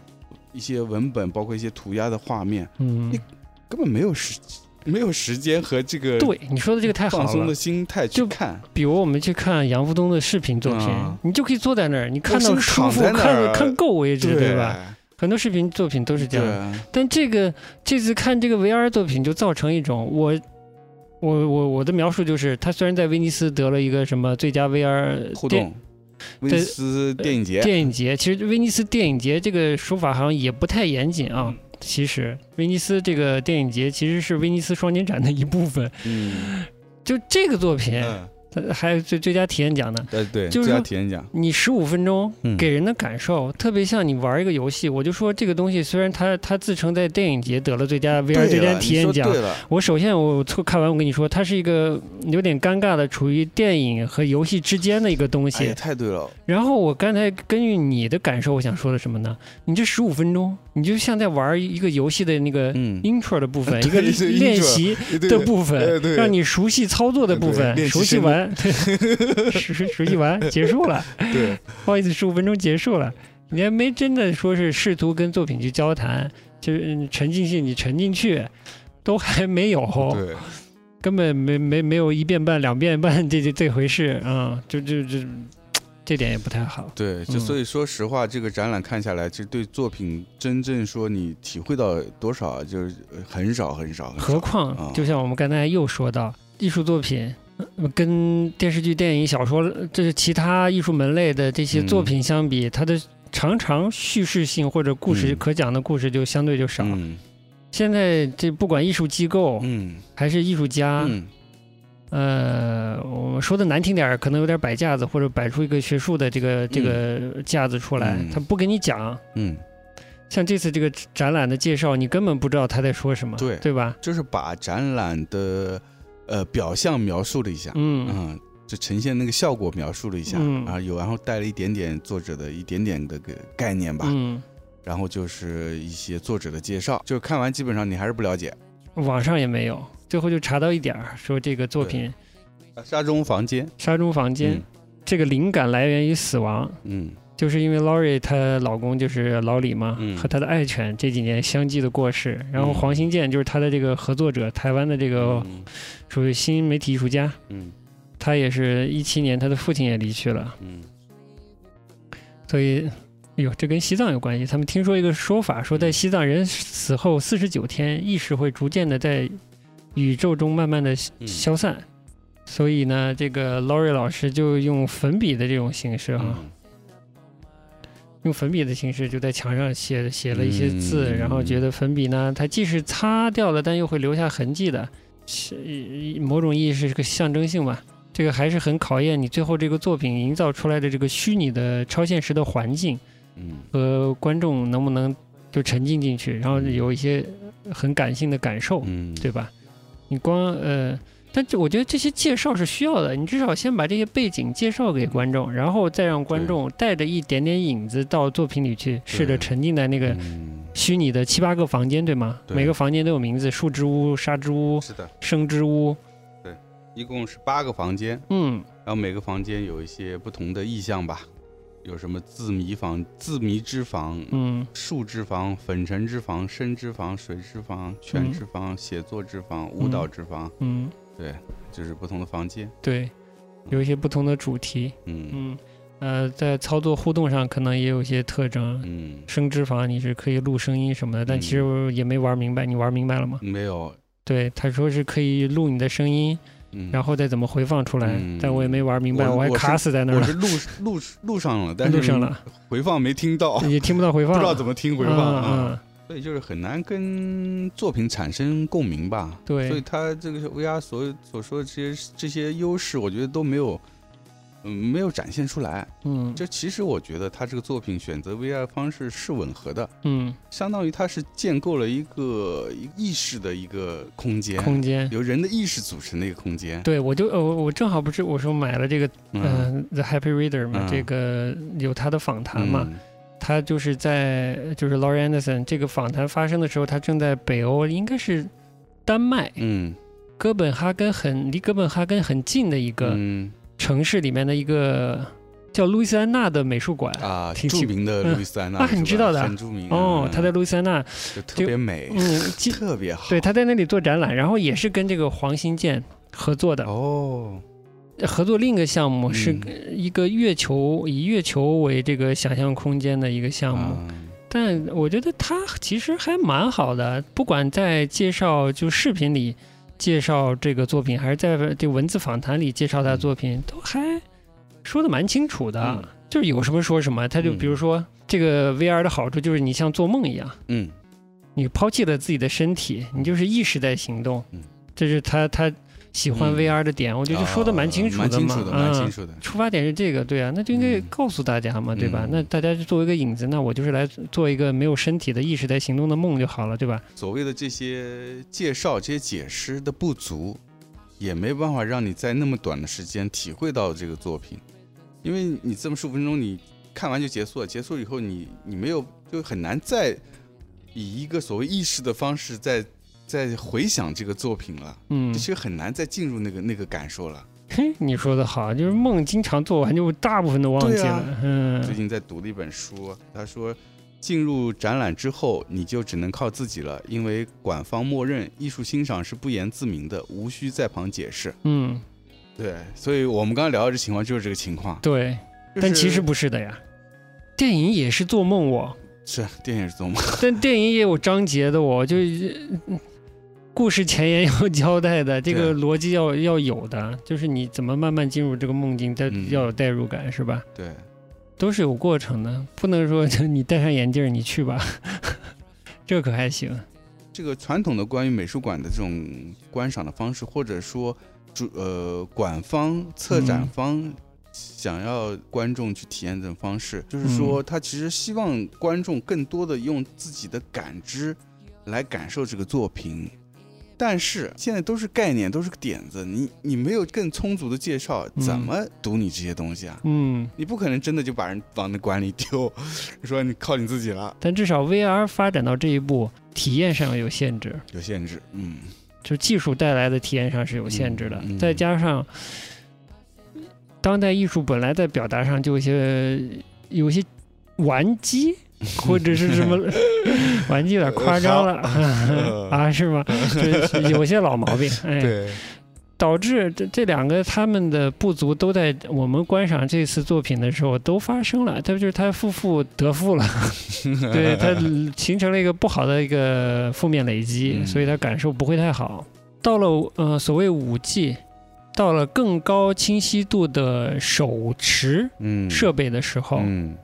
一些文本，包括一些涂鸦的画面，嗯。你，根本没有时没有时间和这个对你说的这个太好了放松的。心态去就看。比如我们去看杨福东的视频作品啊，你就可以坐在那儿，你看到舒服，看看够为止，对吧？很多视频作品都是这样。但这个这次看这个 VR 作品，就造成一种我我我我的描述就是，他虽然在威尼斯得了一个什么最佳 VR 电互动，威尼斯电影节，电影节，其实威尼斯电影节这个说法好像也不太严谨啊。嗯其实威尼斯这个电影节其实是威尼斯双年展的一部分。嗯 就这个作品，嗯，它还有最最佳体验奖呢。对对，最佳就是说体验奖，你十五分钟嗯给人的感受，特别像你玩一个游戏。我就说这个东西，虽然它它自称在电影节得了最佳 VR 最佳体验奖我首先我错看完，我跟你说，它是一个有点尴尬的，处于电影和游戏之间的一个东哎西呀，。太对了，然后我刚才根据你的感受，我想说的什么呢？你这十五分钟，你就像在玩一个游戏的那个嗯，intro 的部分，一个练习的部分，让你熟悉操作的部分，熟悉完，对，熟熟悉完 结束了。对，不好意思，十五分钟结束了，你还没真的说是试图跟作品去交谈，就是嗯沉浸性你沉进去，都还没有。对，根本没没没有一遍半两遍半这这这回事啊、就就就这点也不太好。对，就嗯所以说实话，这个展览看下来，其实对作品真正说你体会到多少啊，就是呃很少很少很少。何况啊，就像我们刚才又说到，艺术作品呃跟电视剧、电影、小说，这是其他艺术门类的这些作品相比，它的常常叙事性或者故事嗯可讲的故事就相对就少。嗯现在这不管艺术机构嗯还是艺术家，嗯呃，说的难听点儿，可能有点摆架子，或者摆出一个学术的这个这个架子出来，嗯。他不跟你讲。嗯，像这次这个展览的介绍，你根本不知道他在说什么，对。对吧？就是把展览的呃表象描述了一下，嗯。嗯，就呈现那个效果描述了一下，嗯。啊有然后带了一点点作者的一点点的个概念吧，嗯，然后就是一些作者的介绍，就看完基本上你还是不了解。网上也没有，最后就查到一点儿，说这个作品《沙中房间，沙中房间》嗯。这个灵感来源于死亡，嗯。就是因为 Laurie 她老公就是老李嘛，嗯。和她的爱犬这几年相继的过世，然后嗯。黄新建就是他的这个合作者，台湾的这个嗯。属于新媒体艺术家，嗯。他也是一七年他的父亲也离去了，嗯。所以。哎呦，这跟西藏有关系。他们听说一个说法，说在西藏人死后四十九天，意识会逐渐的在宇宙中慢慢的嗯。消散。所以呢，这个 Laurie 老师就用粉笔的这种形式哈、嗯。用粉笔的形式就在墙上写写了一些字，嗯。然后觉得粉笔呢，它既是擦掉了，但又会留下痕迹的，是某种意义是个象征性吧。这个还是很考验你最后这个作品营造出来的这个虚拟的超现实的环境嗯。和观众能不能就沉浸进去，然后有一些很感性的感受，嗯，对吧？你光呃，但这我觉得这些介绍是需要的，你至少先把这些背景介绍给观众，然后再让观众带着一点点影子到作品里去，试着沉浸在那个嗯。虚拟的七八个房间，对吗？对。每个房间都有名字，树之屋、沙之屋、是的，生之屋，对一共是八个房间，嗯。然后每个房间有一些不同的意象吧，有什么字谜房、字谜之房、嗯。树之房、粉尘之房、生之房、水之房、犬之房、写作之房、舞蹈之房，嗯，对，就是不同的房间。对，有一些不同的主题，嗯嗯呃，在操作互动上可能也有一些特征。嗯，生之房你是可以录声音什么的，但其实也没玩明白，你玩明白了吗？没有，对，他说是可以录你的声音，嗯，然后再怎么回放出来，嗯但我也没玩明白，我我是卡死在那儿了，我是录录录上了，但是录上了，回放没听到，也听不到回放，不知道怎么听回放嗯，所以就是很难跟作品产生共鸣吧。对所以他这个 VR 所所说的这些这些优势，我觉得都没有嗯没有展现出来。嗯就其实我觉得他这个作品选择 VR 方式是吻合的，嗯，相当于他是建构了一个意识的一个空间，空间。由人的意识组成的一个空间。对，我就呃，我我正好不是我说买了这个嗯嗯、The Happy Reader 嘛，嗯这个有他的访谈嘛，嗯他就是在就是 Laurie Anderson 这个访谈发生的时候，他正在北欧，应该是丹麦嗯，哥本哈根很离哥本哈根很近的一个嗯城市里面的一个叫路易斯安那的美术馆。啊，挺著名的嗯路易斯安那啊你知道的很著名哦，他在路易斯安那，就特别美，嗯，特别好。对，他在那里做展览，然后也是跟这个黄新建合作的。哦，合作另一个项目是嗯。一个月球，以月球为这个想象空间的一个项目。啊。但我觉得他其实还蛮好的，不管在介绍就视频里介绍这个作品，还是在这文字访谈里介绍他的作品，都还说的蛮清楚的。嗯。就是有什么说什么，他就嗯。比如说、这个 VR 的好处就是你像做梦一样，嗯。你抛弃了自己的身体，你就是意识在行动。嗯。这是他他喜欢嗯 VR 的点，我觉得说的蛮清楚的嘛。蛮清楚的，蛮嗯清楚的。出发点是这个，对啊，那就应该嗯告诉大家嘛，对吧？嗯那大家就作为一个影子，那我就是来做一个没有身体的意识在行动的梦就好了，对吧？所谓的这些介绍、这些解释的不足，也没办法让你在那么短的时间体会到这个作品，因为你这么十五分钟你看完就结束了，结束以后你你没有就很难再以一个所谓意识的方式再再回想这个作品了，嗯其，实很难再进入那个那个感受了。嘿，你说的好，就是梦经常做完就大部分都忘记了，对啊最嗯近在读的一本书，他说。进入展览之后，你就只能靠自己了，因为馆方默认艺术欣赏是不言自明的，无需在旁解释。嗯，对，所以我们刚刚聊的这情况就是这个情况。对，就是但其实不是的呀，电影也是做梦我，是电影是做梦，但电影也有章节的我，就故事前言要交代的，这个逻辑要要有的，就是你怎么慢慢进入这个梦境，再嗯要有代入感，是吧？对，都是有过程的，不能说就 你戴上眼镜你去吧，这可还行。这个传统的关于美术馆的这种观赏的方式，或者说主呃馆方、策展嗯方想要观众去体验这种方式，就是说他其实希望观众更多的用自己的感知来感受这个作品。但是现在都是概念，都是个点子，你你没有更充足的介绍，嗯怎么读你这些东西啊？嗯，你不可能真的就把人往那馆里丢，说你靠你自己了，但至少 VR 发展到这一步，体验上有限制，有限制。嗯，就技术带来的体验上是有限制的，嗯嗯再加上当代艺术本来在表达上就有些有些玩机。或者是什么 玩机有点夸张了 啊？是吗？就有些老毛病，哎，对，导致这这两个他们的不足都在我们观赏这次作品的时候都发生了，他就是他负负得负了，对他形成了一个不好的一个负面累积，嗯。所以他感受不会太好。到了呃所谓五 G，到了更高清晰度的手持嗯，设备的时候，嗯。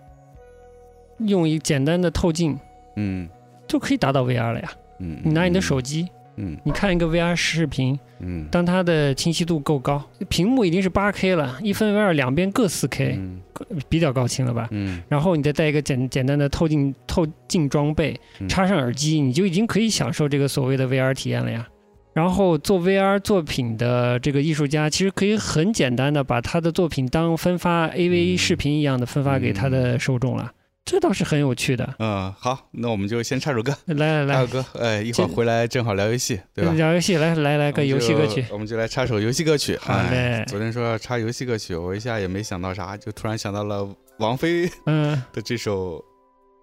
用一简单的透镜嗯就可以达到 VR 了呀。嗯，你拿你的手机，嗯你看一个 VR 视频，嗯。当它的清晰度够高，屏幕已经是 8K 了，一分为二，两边各 4K，、嗯。比较高清了吧？嗯。然后你再带一个简简单的透镜透镜装备，嗯。插上耳机，你就已经可以享受这个所谓的 VR 体验了呀。然后做 VR 作品的这个艺术家，其实可以很简单的把他的作品当分发 AV 嗯视频一样的分发给他的受众了，这倒是很有趣的。嗯，好，那我们就先插首歌，来来来，插首歌，哎，一会儿回来正好聊游戏，对吧？聊游戏，来来来个游戏歌曲。我们就来插首游戏歌曲。好哎嘞昨天说要插游戏歌曲，我一下也没想到啥，就突然想到了王菲嗯 的这首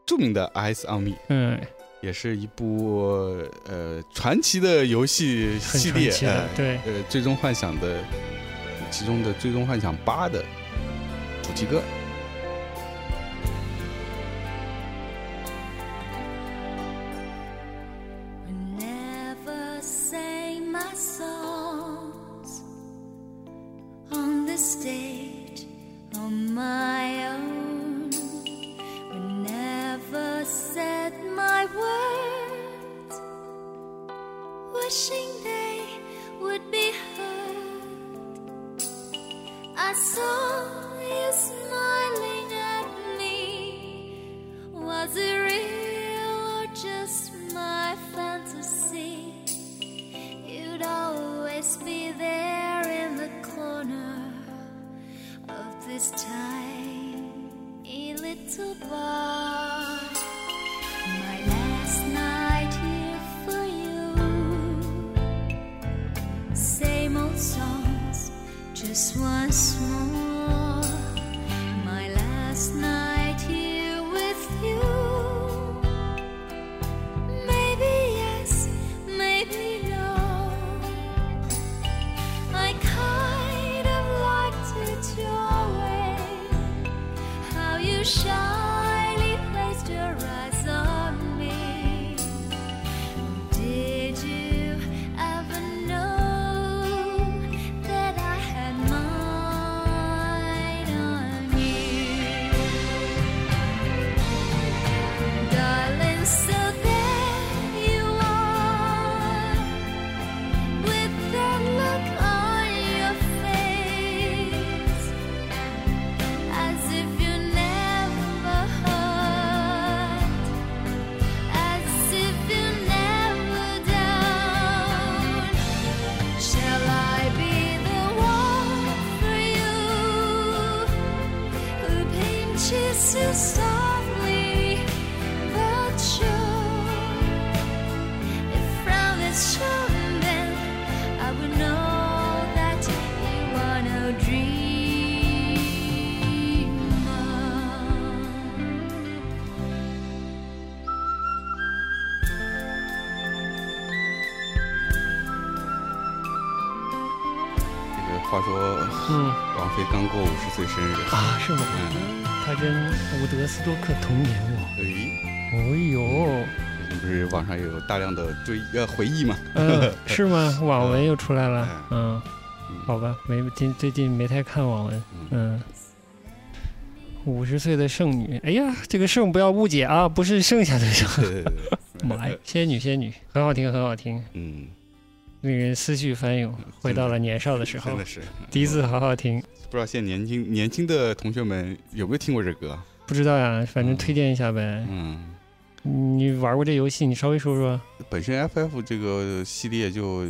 著名的《Eyes on Me》，嗯，也是一部呃传奇的游戏系列，对。呃，最终幻想的其中的最终幻想八的主题歌。My own. We never said my words, wishing they would be heard. I saw you smiling at me? Was it real or just my fantasy? You'd always be of time a little bar. My last night here for you. Same old songs, just once more. 斯多克同年哦。哎，哦呦，不是网上有大量的追呃回忆吗？嗯，是吗？网文又出来了。嗯，嗯好吧，没今最近没太看网文。嗯，五十岁的剩女，哎呀，这个剩不要误解啊，不是剩下的剩。对对对对，妈呀，仙女仙女，很好听，很好听，嗯，令人思绪翻涌，回到了年少的时候真的。是笛子好好听，不知道现在年轻年轻的同学们有没有听过这歌？不知道呀，反正推荐一下呗。嗯，你玩过这游戏，你稍微说说。本身 FF 这个系列就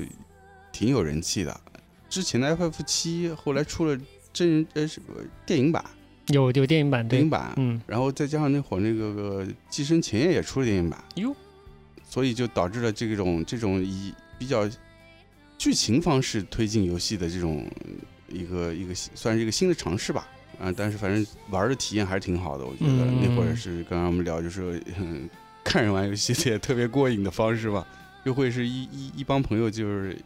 挺有人气的，之前的 FF 七后来出了真人呃是呃电影版，有有电影版对电影，版，嗯，然后再加上那会儿那个个《寄生前夜》也出了电影版，哟，所以就导致了这种这种以比较剧情方式推进游戏的这种一个一个算是一个新的尝试吧。啊，但是反正玩的体验还是挺好的，我觉得、嗯那会儿是刚刚我们聊，就是嗯，看人玩游戏也特别过瘾的方式吧，又会是一一一帮朋友就是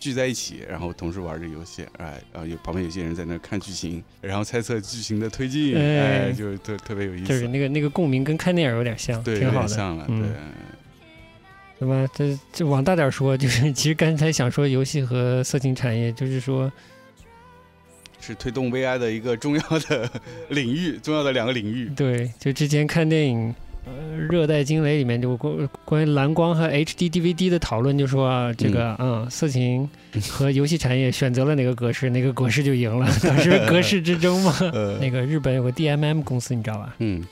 聚在一起，然后同时玩这个游戏，哎，然后有旁边有些人在那看剧情，然后猜测剧情的推进，哎哎，就是特特别有意思，就是那个那个共鸣跟看电影有点像，对，挺好的。像了，嗯对。那么？这这往大点说，就是其实刚才想说游戏和色情产业，就是说，是推动 VI 的一个重要的领域，重要的两个领域。对，就之前看电影。呃，热带惊雷里面就关关于蓝光和 HD DVD 的讨论，就说啊，这个嗯，色情和游戏产业选择了哪个格式，哪个格式就赢了，当时格式之争嘛。呃，那个日本有个 DMM 公司，你知道吧？嗯，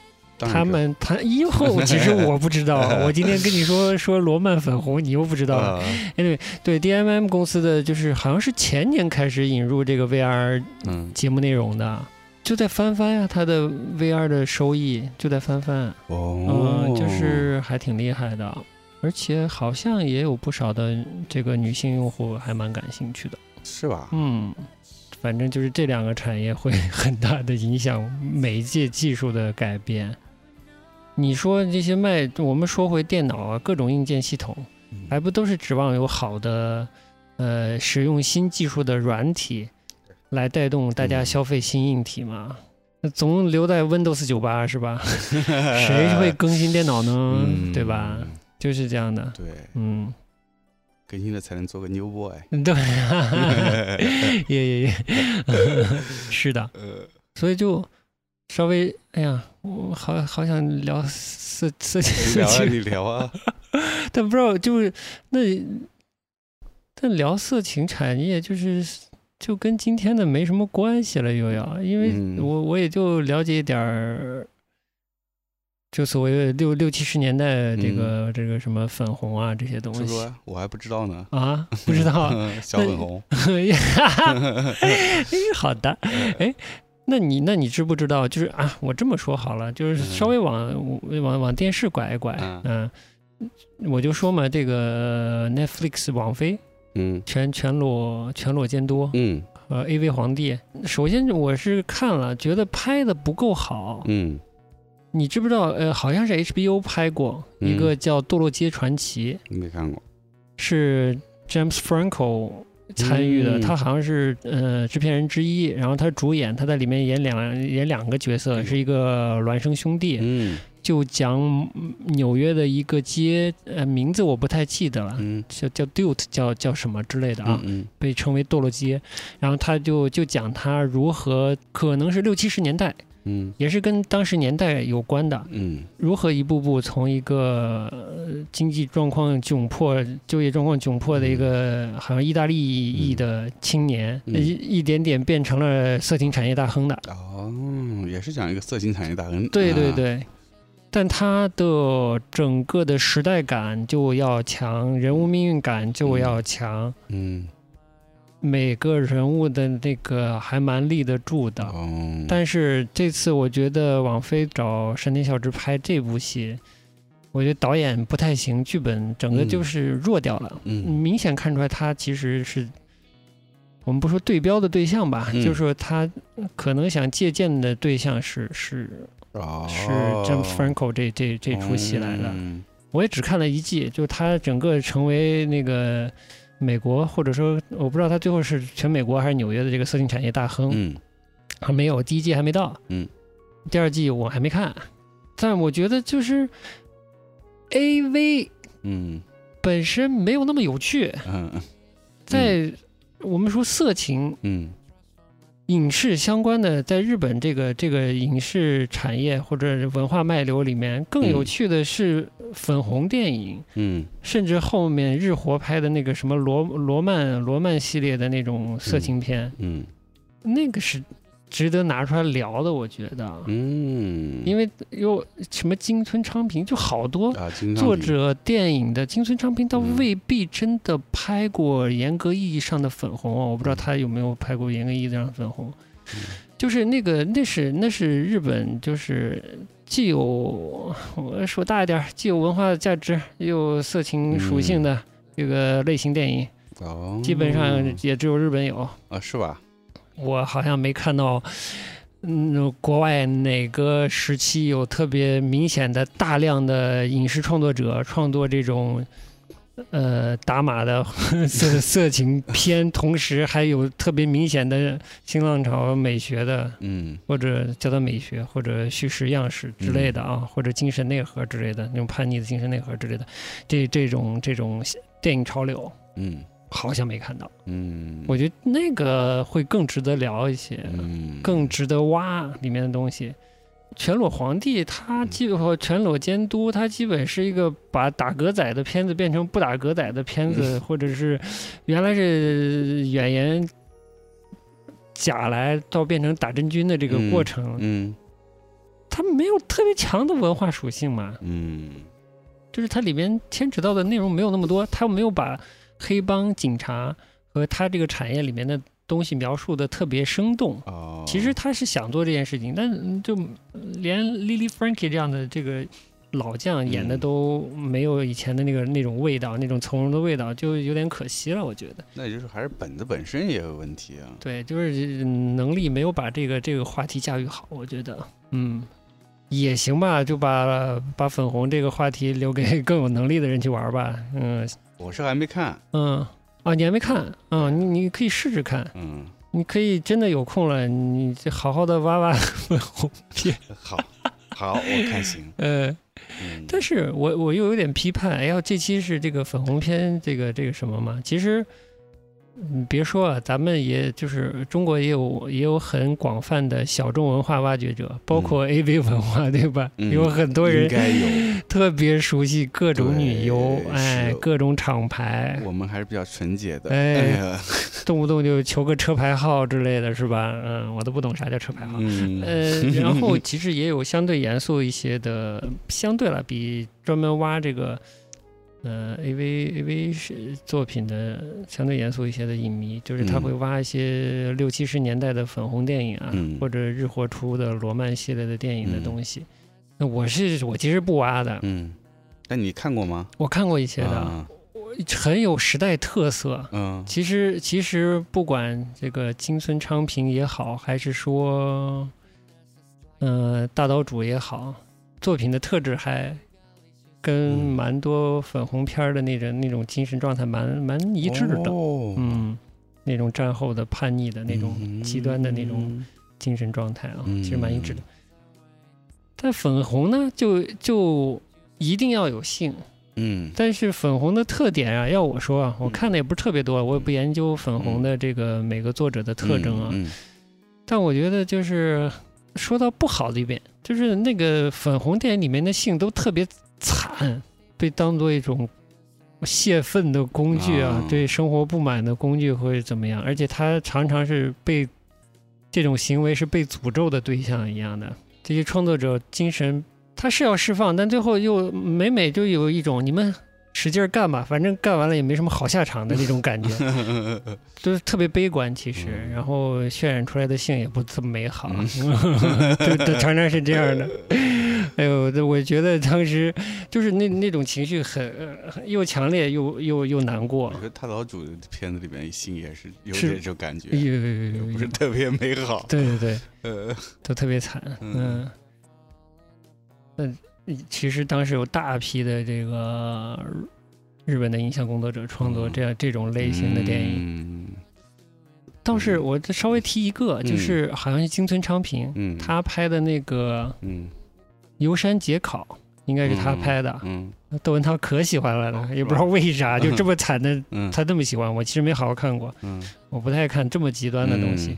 他们他以后其实我不知道，我今天跟你说 说罗曼粉红，你又不知道。这啊，对对，DMM 公司的就是好像是前年开始引入这个 VR 嗯，节目内容的，就在翻番呀，它的 VR 的收益就在翻番，哦嗯，就是还挺厉害的，而且好像也有不少的这个女性用户还蛮感兴趣的，是吧？嗯。反正就是这两个产业会 很大的影响媒介技术的改变。你说这些卖，我们说回电脑啊，各种硬件系统，嗯还不都是指望有好的，呃，使用新技术的软体来带动大家嗯消费新硬体吗？那总留在 Windows 九八是吧？谁会更新电脑呢？嗯对吧？？就是这样的。对，嗯，更新了才能做个 New Boy。对，也也也，是的。呃，所以就稍微，哎呀，我好好想聊色色色情，你聊啊。但不知道就是那，但聊色情产业就是就跟今天的没什么关系了，又要，因为嗯。我我也就了解一点儿，就所谓的六六七十年代这个、这个什么粉红啊这些东西。是我还不知道呢。啊，不知道，小粉红，哎，好的，哎。那你那你知不知道？就是啊，我这么说好了，就是稍微往往往电视拐一拐，嗯嗯、我就说嘛，这个 Netflix 网飞嗯全全裸全裸监督，嗯呃，AV 皇帝。首先我是看了，觉得拍的不够好。嗯你知不知道？呃，好像是 HBO 拍过一个叫《堕落街传奇》，没看过。是 James Franco 参与的，嗯他好像是呃制片人之一，然后他主演，他在里面演两演两个角色，是一个孪生兄弟，嗯就讲嗯纽约的一个街，呃，名字我不太记得了。嗯叫叫 Dute，叫叫什么之类的啊，嗯被称为堕落街。然后他就就讲他如何，可能是六七十年代，嗯。也是跟当时年代有关的，嗯。如何一步步从一个呃经济状况窘迫、就业状况窘迫的一个好像意大利裔的青年，嗯。一一点点变成了色情产业大亨的。哦，也是讲一个色情产业大亨。啊，对对。对，但他的整个的时代感就要强，人物命运感就要强，嗯每个人物的那个还蛮立得住的。哦，但是这次我觉得网飞找山田孝之拍这部戏，我觉得导演不太行，剧本整个就是弱掉了。嗯明显看出来他其实是，我们不说对标的对象吧，嗯就是说他可能想借鉴的对象是是哦是 James Franco 这这这出戏来的。嗯我也只看了一季，就他整个成为那个美国，或者说我不知道他最后是全美国还是纽约的这个色情产业大亨，嗯。还没有，第一季还没到，嗯，第二季我还没看，但我觉得就是 A V 嗯。本身没有那么有趣，嗯。在我们说色情嗯影视相关的，在日本这个这个影视产业或者文化脉流里面，更有嗯。趣的是粉红电影。嗯。甚至后面日活拍的那个什么罗罗曼罗曼系列的那种色情片，嗯。那个是值得拿出来聊的，我觉得，嗯，因为有什么金村昌平，就好多作者电影的金村昌平，倒嗯未必真的拍过严格意义上的粉红哦，我不知道他有没有拍过严格意义上的粉红，嗯就是那个那是那是日本就是。既有我说大一点儿，既有文化价值，又有色情属性的这个类型电影，哦，基本上也只有日本有。啊是吧？我好像没看到，嗯，国外哪个时期有特别明显的大量的影视创作者创作这种。呃，打码的 色色情片，同时还有特别明显的新浪潮美学的，嗯。或者叫做美学，或者叙事样式之类的啊，或者精神内核之类的那种叛逆的精神内核之类的，这这种这种电影潮流，嗯好像没看到。嗯，我觉得那个会更值得聊一些，嗯。更值得挖里面的东西。全裸皇帝他基本和全裸监督，他基本是一个把打格仔的片子变成不打格仔的片子，或者是原来是演员假来到变成打真菌的这个过程，嗯它没有特别强的文化属性嘛，嗯。就是它里面牵扯到的内容没有那么多，他又没有把黑帮警察和他这个产业里面的东西描述的特别生动。哦，其实他是想做这件事情，但嗯就连 Lily Frankie 这样的这个老将演的嗯都没有以前的那个那种味道，那种从容的味道，就有点可惜了。我觉得，那也就是还是本子本身也有问题啊。对，就是嗯能力没有把这个这个话题驾驭好。我觉得，嗯，也行吧，就把把粉红这个话题留给更有能力的人去玩吧。嗯我是还没看，嗯，啊，你还没看？嗯，你你可以试试看，嗯，你可以真的有空了，你就好好的挖挖 粉红片。好，好，我看行。呃，嗯，但是我我又有点批判，哎呀，这期是这个粉红片，这个这个什么嘛？其实嗯，别说啊，咱们也就是中国也有也有很广泛的小众文化挖掘者，包括 AV 文化，对吧？嗯有很多人应该有，特别熟悉各种女优，对哎，各种厂牌，我们还是比较纯洁的。哎哎呀，动不动就求个车牌号之类的，是吧？嗯，我都不懂啥叫车牌号。嗯，呃，然后 其实也有相对严肃一些的，相对了，比专门挖这个呃 A V A V 是作品的相对严肃一些的影迷，就是他嗯会挖一些六七十年代的粉红电影啊，嗯或者日活出的罗曼系列的电影的嗯东西。那我是我其实不挖的，嗯，但你看过吗？我看过一些的，啊很有时代特色。嗯其实其实不管这个金村昌平也好，还是说，呃大岛主也好，作品的特质还跟嗯。蛮多粉红片儿的那种那种精神状态蛮蛮一致的。哦。嗯，那种战后的叛逆的那种极端的那种精神状态啊，嗯。其实蛮一致的。但粉红呢，就就一定要有性，嗯。但是粉红的特点啊，要我说啊，我嗯看的也不是特别多，我也不研究粉红的这个每个作者的特征啊。嗯但我觉得就是说到不好的一点，就是那个粉红电影里面的性都特别惨，被当做一种泄愤的工具啊，啊。对生活不满的工具或者怎么样，而且他常常是被这种行为是被诅咒的对象一样的。这些创作者精神他是要释放，但最后又每每就有一种你们使劲儿干吧，反正干完了也没什么好下场的那种感觉，嗯 就是特别悲观其实，嗯。然后渲染出来的性也不这么美好，就常常是这样的。哎呦，这我觉得当时就是那那种情绪很呃又强烈又又又难过我觉，得他老主片子里面心也是有点这种感觉不是特别美好。对对对，呃，都特别惨，嗯嗯。其实当时有大批的这个日本的影像工作者创作嗯这样这种类型的电影，影，倒是我再稍微提一个，就是好像是金村昌平，嗯，他拍的那个嗯《游山解考》，应该是他拍的。嗯窦文涛可喜欢了哦呢，也不知道为啥，就这么惨的，嗯他这么喜欢。我其实没好好看过，嗯我不太看这么极端的东西。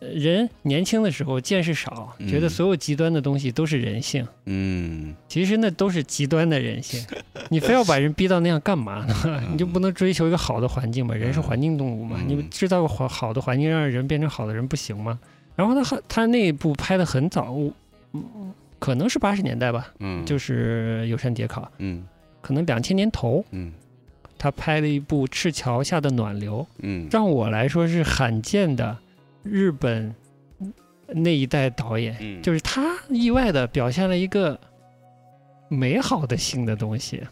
呃人年轻的时候见识少，嗯觉得所有极端的东西都是人性，嗯其实那都是极端的人性。你非要把人逼到那样干嘛呢？你就不能追求一个好的环境吗？人是环境动物嘛，嗯你制造个好好的环境，让人变成好的人不行吗？然后他他那一部拍的很早，我嗯，可能是八十年代吧，嗯，就是《有山节考》，嗯。可能两千年头，嗯。他拍了一部《赤桥下的暖流》，嗯，让我来说是罕见的日本那一代导演，嗯。就是他意外的表现了一个美好的新的东西，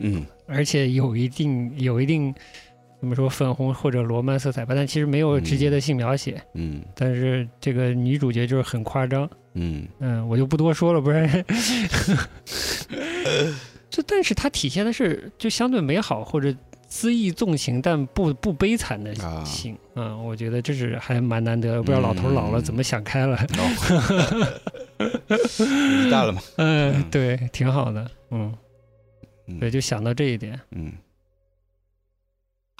嗯。而且有一定有一定怎么说粉红或者罗曼色彩吧，但其实没有直接的性描写，嗯。但是这个女主角就是很夸张，嗯。嗯，我就不多说了，不然。就但是它体现的是就相对美好或者恣意纵情，但不不悲惨的啊性啊、我觉得这是还蛮难得，不知道老头老了嗯怎么想开了，哦，年纪大了嘛，嗯嗯，对，挺好的，嗯，嗯。对，就想到这一点。嗯，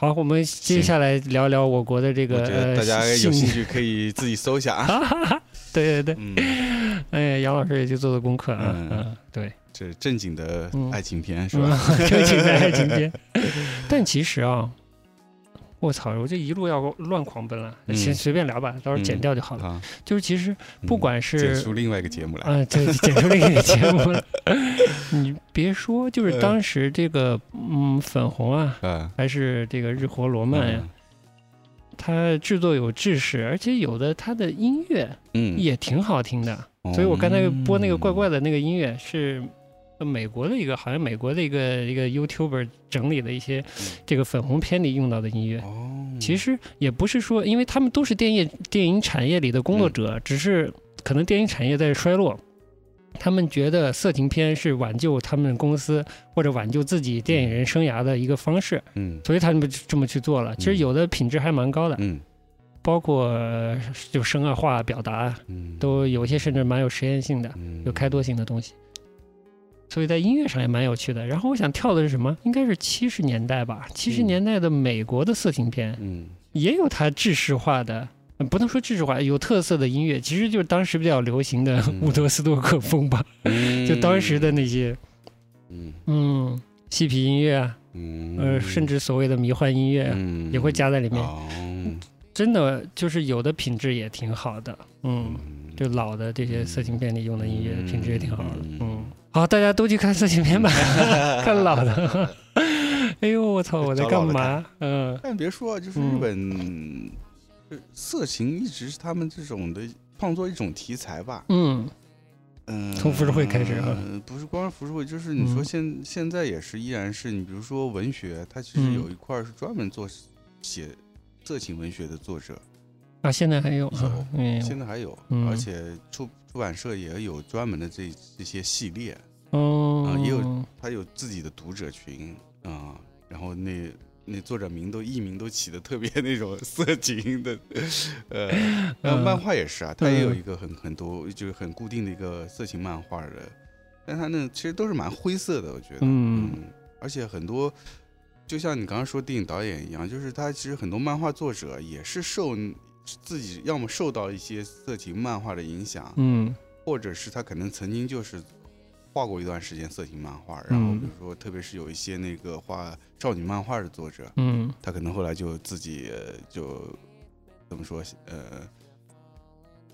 好，我们接下来聊聊我国的这个大家有兴趣可以自己搜一下啊。对对对，嗯，哎，杨老师也去做做功课啊，嗯嗯，对，这是正经的嗯爱情片是嗯吧？正经的爱情片。但其实啊，我操，我这一路要乱狂奔了，嗯。先随便聊吧，到时候剪掉就好了。啊，就是其实不管剪是出另外一个节目来。啊，对剪出另一个节目了，你别说，就是当时这个嗯粉红啊，啊，还是这个日活罗曼呀，它制作有制式，而且有的它的音乐嗯，也挺好听的。嗯，所以我刚才播那个。怪怪的那个音乐是呃美国的一个，好像美国的一个一个 YouTuber 整理的一些这个粉红片里用到的音乐。哦，其实也不是说，因为他们都是电影电影产业里的工作者，只是可能电影产业在衰落。他们觉得色情片是挽救他们公司或者挽救自己电影人生涯的一个方式，嗯所以他们就这么去做了。其实有的品质还蛮高的，嗯包括呃就声啊、画啊、表达啊嗯，都有些甚至蛮有实验性的。嗯有开拓性的东西。所以在音乐上也蛮有趣的。然后我想跳的是什么？应该是七十年代吧，七十嗯年代的美国的色情片嗯也有它制式化的。呃不能说制式化，有特色的音乐，其实就是当时比较流行的嗯伍德斯多克风吧，嗯，就当时的那些，嗯嗯，嬉皮音乐啊，嗯呃，甚至所谓的迷幻音乐啊，嗯也会加在里面。哦真的就是有的品质也挺好的，嗯，就老的这些色情片里用的音乐嗯品质也挺好的，嗯嗯，好，大家都去看色情片吧，看老的。哎呦，我操，我在干嘛？嗯。但别说啊，就是日本，呃色情一直是他们这种的创作一种题材吧。嗯。嗯，从浮世绘开始啊。呃不是光是浮世绘，就是你说嗯。现现在也是依然是你比如说文学，它其实嗯。有一块是专门做写色情文学的作者，啊，现在还有现在还有，嗯。而且出出版社也有专门的这这些系列，哦啊，也有他有自己的读者群啊，然后那那作者名都艺名都起的特别那种色情的，呃，然后漫画也是啊，他也有嗯一个很很多就是很固定的一个色情漫画的，但他那其实都是蛮灰色的，我觉得，嗯而且很多就像你刚刚说电影导演一样，就是他其实很多漫画作者也是受自己要么受到一些色情漫画的影响，嗯或者是他可能曾经就是画过一段时间色情漫画，然后嗯比如说特别是有一些那个画少女漫画的作者，嗯他可能后来就自己呃就怎么说呃。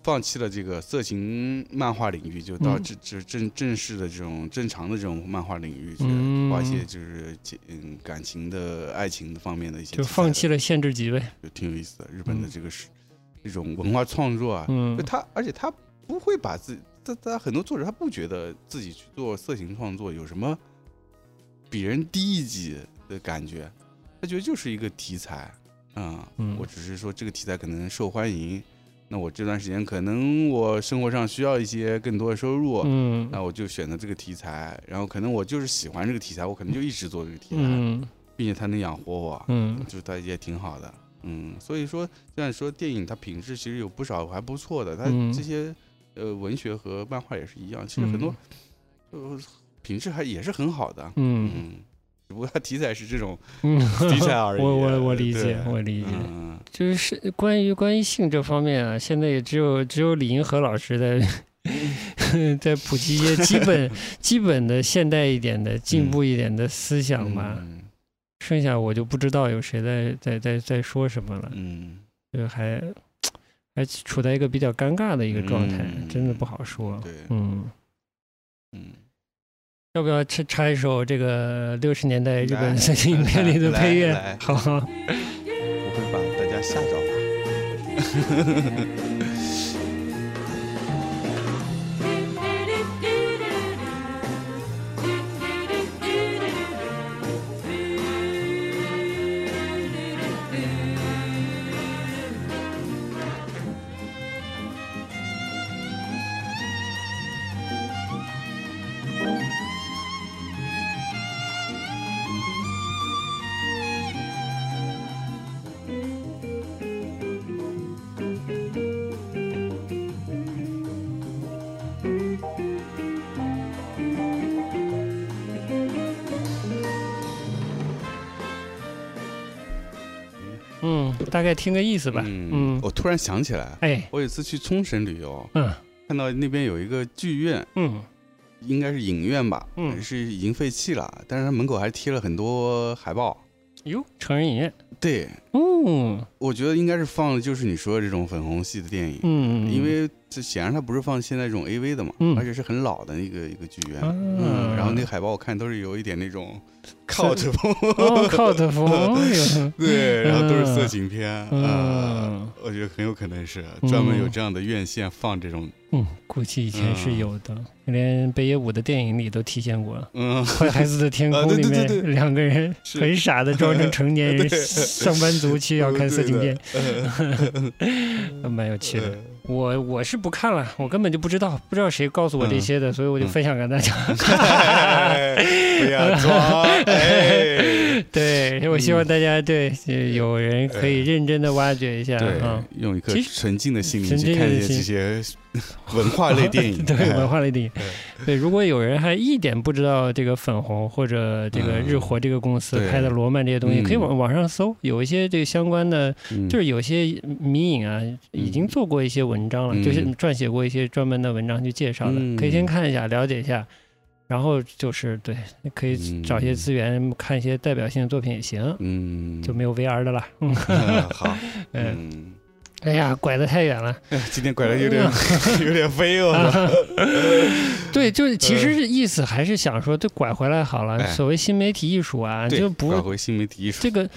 放弃了这个色情漫画领域，就到嗯这这正正式的这种正常的这种漫画领域去嗯画一些就是嗯感情的爱情的方面的一些的，就放弃了限制级呗，就挺有意思的。日本的嗯这个是这种文化创作啊，嗯。就他，而且他不会把自己，他他很多作者他不觉得自己去做色情创作有什么比人低一级的感觉，他觉得就是一个题材，啊、嗯。我只是说这个题材可能受欢迎，那我这段时间可能我生活上需要一些更多的收入，嗯。那我就选择这个题材，然后可能我就是喜欢这个题材，我可能就一直做这个题材，嗯。并且它能养活我，嗯。就它也挺好的。嗯，所以说，这样说电影它品质其实有不少还不错的，它嗯这些、呃文学和漫画也是一样，其实很多、呃品质还也是很好的。嗯嗯，只不过它题材是这种 嗯，题材而已。我我我理解，我理解。嗯，就是关于关于性这方面啊，现在也只有只有李银河老师在 在普及一些基本 基本的现代一点的进步一点的思想吧。嗯剩下我就不知道有谁在在在在说什么了，嗯，就还还处在一个比较尴尬的一个状态，嗯真的不好说。对，嗯，嗯，要不要插插一首这个六十年代日本色情影片里的配乐？好好，我会把大家吓着吧。概听个意思吧。嗯嗯，我突然想起来，哎，我有一次去冲绳旅游，嗯。看到那边有一个剧院，嗯。应该是影院吧，嗯。是已经废弃了，但是它门口还贴了很多海报。哟，成人影院，对，嗯。我觉得应该是放的就是你说的这种粉红系的电影，嗯，因为这显然它不是放现在这种 AV 的嘛，嗯而且是很老的一个一个剧院。啊嗯，然后那个海报我看都是有一点那种 cult 风，cult 风，有对，然后都是色嗯情片，啊、嗯我觉得很有可能是专门有这样的院线放这种，嗯，估计以前是有的，连北野武的电影里都体现过。嗯，坏孩子的天啊空里面，两个人很傻的装成成年人 上班族去要看色情片，嗯蛮有趣的。我我是不看了，我根本就不知道，不知道谁告诉我这些的，所以我就分享给大家。哎 不要装，哎，对，我希望大家对呃有人可以认真的挖掘一下对啊。，用一颗纯净的心灵去看一些这些 文化类电影，对哎。文化类电影，对，如果有人还一点不知道这个粉红或者这个嗯日活这个公司拍的罗曼这些东西，可以往网网上搜，有一些这个相关的，嗯。就是有些迷影啊，已经做过一些文章了，嗯。就是撰写过一些专门的文章去介绍的，嗯。可以先看一下，了解一下。然后就是对，可以嗯找些资源看一些代表性的作品也行，嗯，就没有 VR 的了。嗯，好，嗯。嗯，哎呀，拐得太远了。哎 今天拐的有点 有点飞哦，对，就是其实是意思还是想说，就拐回来好了。所谓新媒体艺术啊，就不拐回新媒体艺术，这个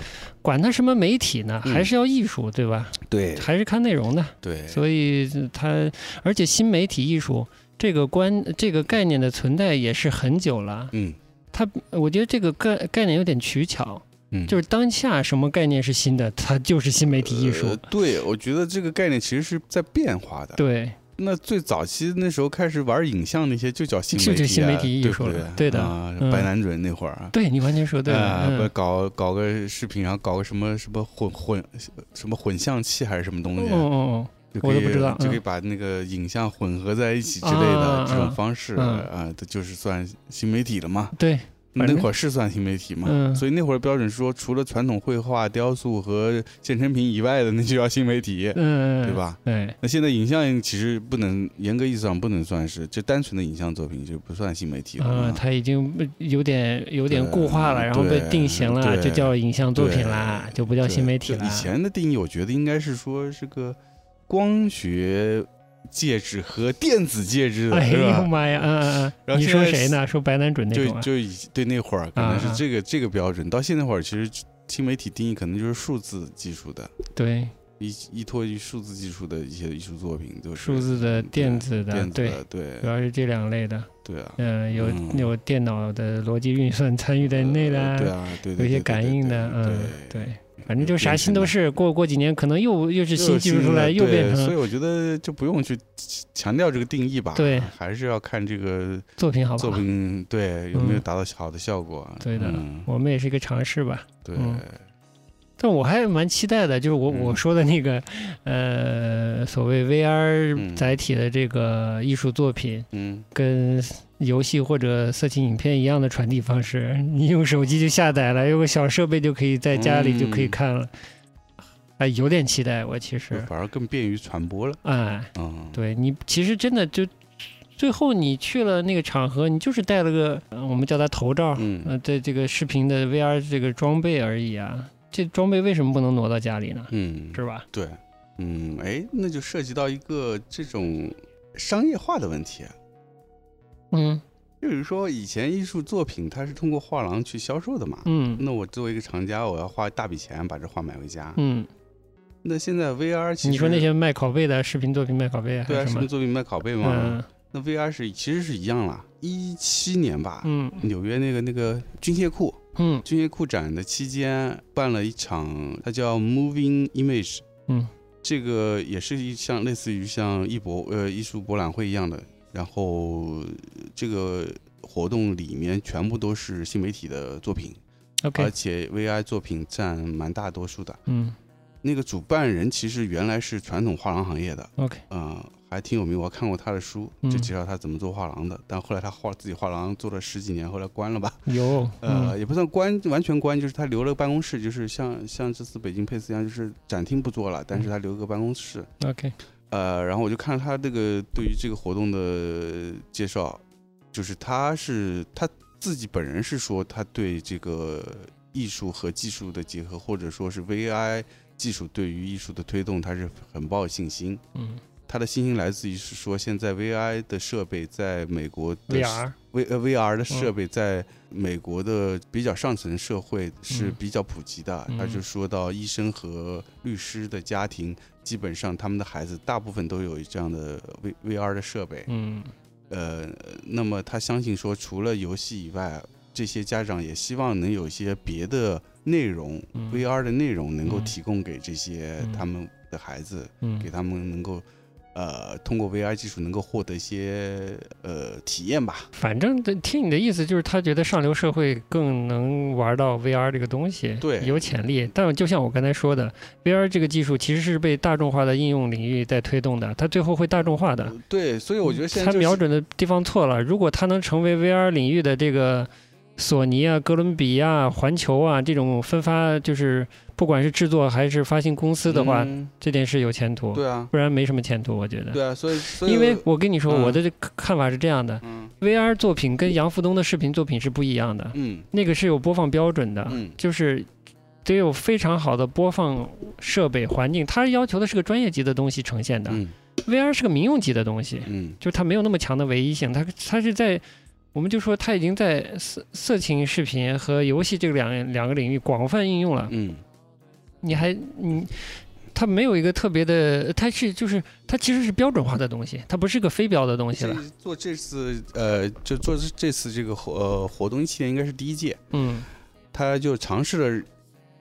管它什么媒体呢，嗯还是要艺术，对吧？对还是看内容的。对，所以它，而且新媒体艺术这个观这个概念的存在也是很久了。嗯它，我觉得这个概概念有点取巧，嗯，就是当下什么概念是新的，它就是新媒体艺术。呃对，我觉得这个概念其实是在变化的。对，那最早期那时候开始玩影像那些就叫新媒体、啊，就叫新媒体艺术对不了对的啊，嗯白南准那会儿啊。对你完全说对了。搞搞个视频，然后搞个什么什么混混什么混像器还是什么东嗯西，嗯嗯，就可以我都不知道就可以嗯把那个影像混合在一起之类啊的这种啊方式嗯啊，这就是算新媒体了嘛。对，反那会儿是算新媒体嘛，嗯所以那会儿标准是说，除了传统绘画、雕塑和现成品以外的，那就叫新媒体，嗯，对？吧？对，那现在影像其实不能严格意义上不能算是，就单纯的影像作品就不算新媒体了嗯，它已经有点有点固化了，然后被定型了，就叫影像作品啦，就不叫新媒体了。以前的定义，我觉得应该是说是个光学介质和电子戒指的，哎？呦妈呀，嗯嗯嗯，你然后现在说谁呢？说白男准那种啊？就就以对那会儿可能是这个这个标准，到现在会儿其实新媒体定义可能就是数字技术的，对，依依托于数字技术的一些艺术作品，就是数字的、电子的，对，电子的，对。主要是这两类的。对啊，嗯，有嗯。有电脑的逻辑运算参与在内的呃，对啊，对，对有一些对对对感应的，嗯，对，对，反正就啥新都是。过过几年可能又又是新技术出来，又变成所以我觉得就不用去强调这个定义吧，对还是要看这个作品好不好作？品对有没有嗯达到好的效果。对的嗯我们也是一个尝试吧。对，嗯但我还蛮期待的，就是我嗯我说的那个，呃，所谓 VR 嗯载体的这个艺术作品，嗯跟游戏或者色情影片一样的传递方式，你用手机就下载了，有个小设备就可以在家里就可以嗯看了，哎，有点期待我其实，反而更便于传播了。哎，嗯，对你其实真的就。最后你去了那个场合，你就是带了个，呃我们叫它头罩，嗯呃，在这个视频的 VR 这个装备而已啊。这装备为什么不能挪到家里呢？嗯，是吧？对，嗯，哎，那就涉及到一个这种商业化的问题。嗯。就是说，以前艺术作品它是通过画廊去销售的嘛，嗯。那我作为一个厂家，我要花大笔钱把这画买回家。嗯，那现在 VR 其实你说那些卖拷贝的视频作品卖拷贝啊对啊，视频？作品卖拷贝嘛，嗯。那 VR 是其实是一样了。一七年吧，嗯。纽约那个那个军械库，嗯。军械库展的期间办了一场，它叫 Moving Image，嗯，这个也是一像类似于像艺博呃艺术博览会一样的，然后呃这个活动里面全部都是新媒体的作品，而且 VI 作品占蛮大多数的。嗯那个主办人其实原来是传统画廊行业的，OK，嗯，还挺有名。我看过他的书，嗯就介绍他怎么做画廊的。但后来他画自己画廊做了十几年，后来关了吧？有，呃，嗯也不算关，完全关，就是他留了个办公室，就是像像这次北京佩斯一样，就是展厅不做了，但是他留个办公室。OK，呃，然后我就看了他这个对于这个活动的介绍，就是他是他自己本人是说他对这个艺术和技术的结合，或者说是 VI 技术对于艺术的推动，他是很抱有信心。嗯他的信心来自于是说，现在 VI 的设备在美国的，VR，V 呃 VR 的设备在美国的比较上层社会是嗯。比较普及的。嗯。他就说到，医生和律师的家庭，基本上他们的孩子大部分都有这样的 V VR 的设备。嗯。呃，那么他相信说，除了游戏以外，这些家长也希望能有一些别的内容、嗯。VR 的内容能够嗯。提供给这些嗯。他们的孩子，嗯。给他们能够呃通过 VR 技术能够获得一些呃体验吧。反正这听你的意思就是，他觉得上流社会更能玩到 VR 这个东西，对有潜力。但就像我刚才说的，VR 这个技术其实是被大众化的应用领域在推动的，它最后会大众化的。对，所以我觉得现在他就是瞄准的地方错了。如果他能成为 VR 领域的这个索尼啊、哥伦比亚、环球啊这种分发，就是不管是制作还是发行公司的话，嗯这件事有前途。对啊，不然没什么前途，我觉得。对啊，所以所以因为我跟你说，嗯我的这看法是这样的嗯：VR 作品跟杨福东的视频作品是不一样的，嗯那个是有播放标准的，嗯就是得有非常好的播放设备环境，它要求的是个专业级的东西呈现的。嗯 VR 是个民用级的东西，嗯就是它没有那么强的唯一性，它它是在，我们就说它已经在色色情视频和游戏这个两两个领域广泛应用了。嗯你还你，它没有一个特别的，它是就是它其实是标准化的东西，它不是个非标的东西了。做这次呃，就做这次这个活呃活动一七年应该是第一届，嗯。他就尝试了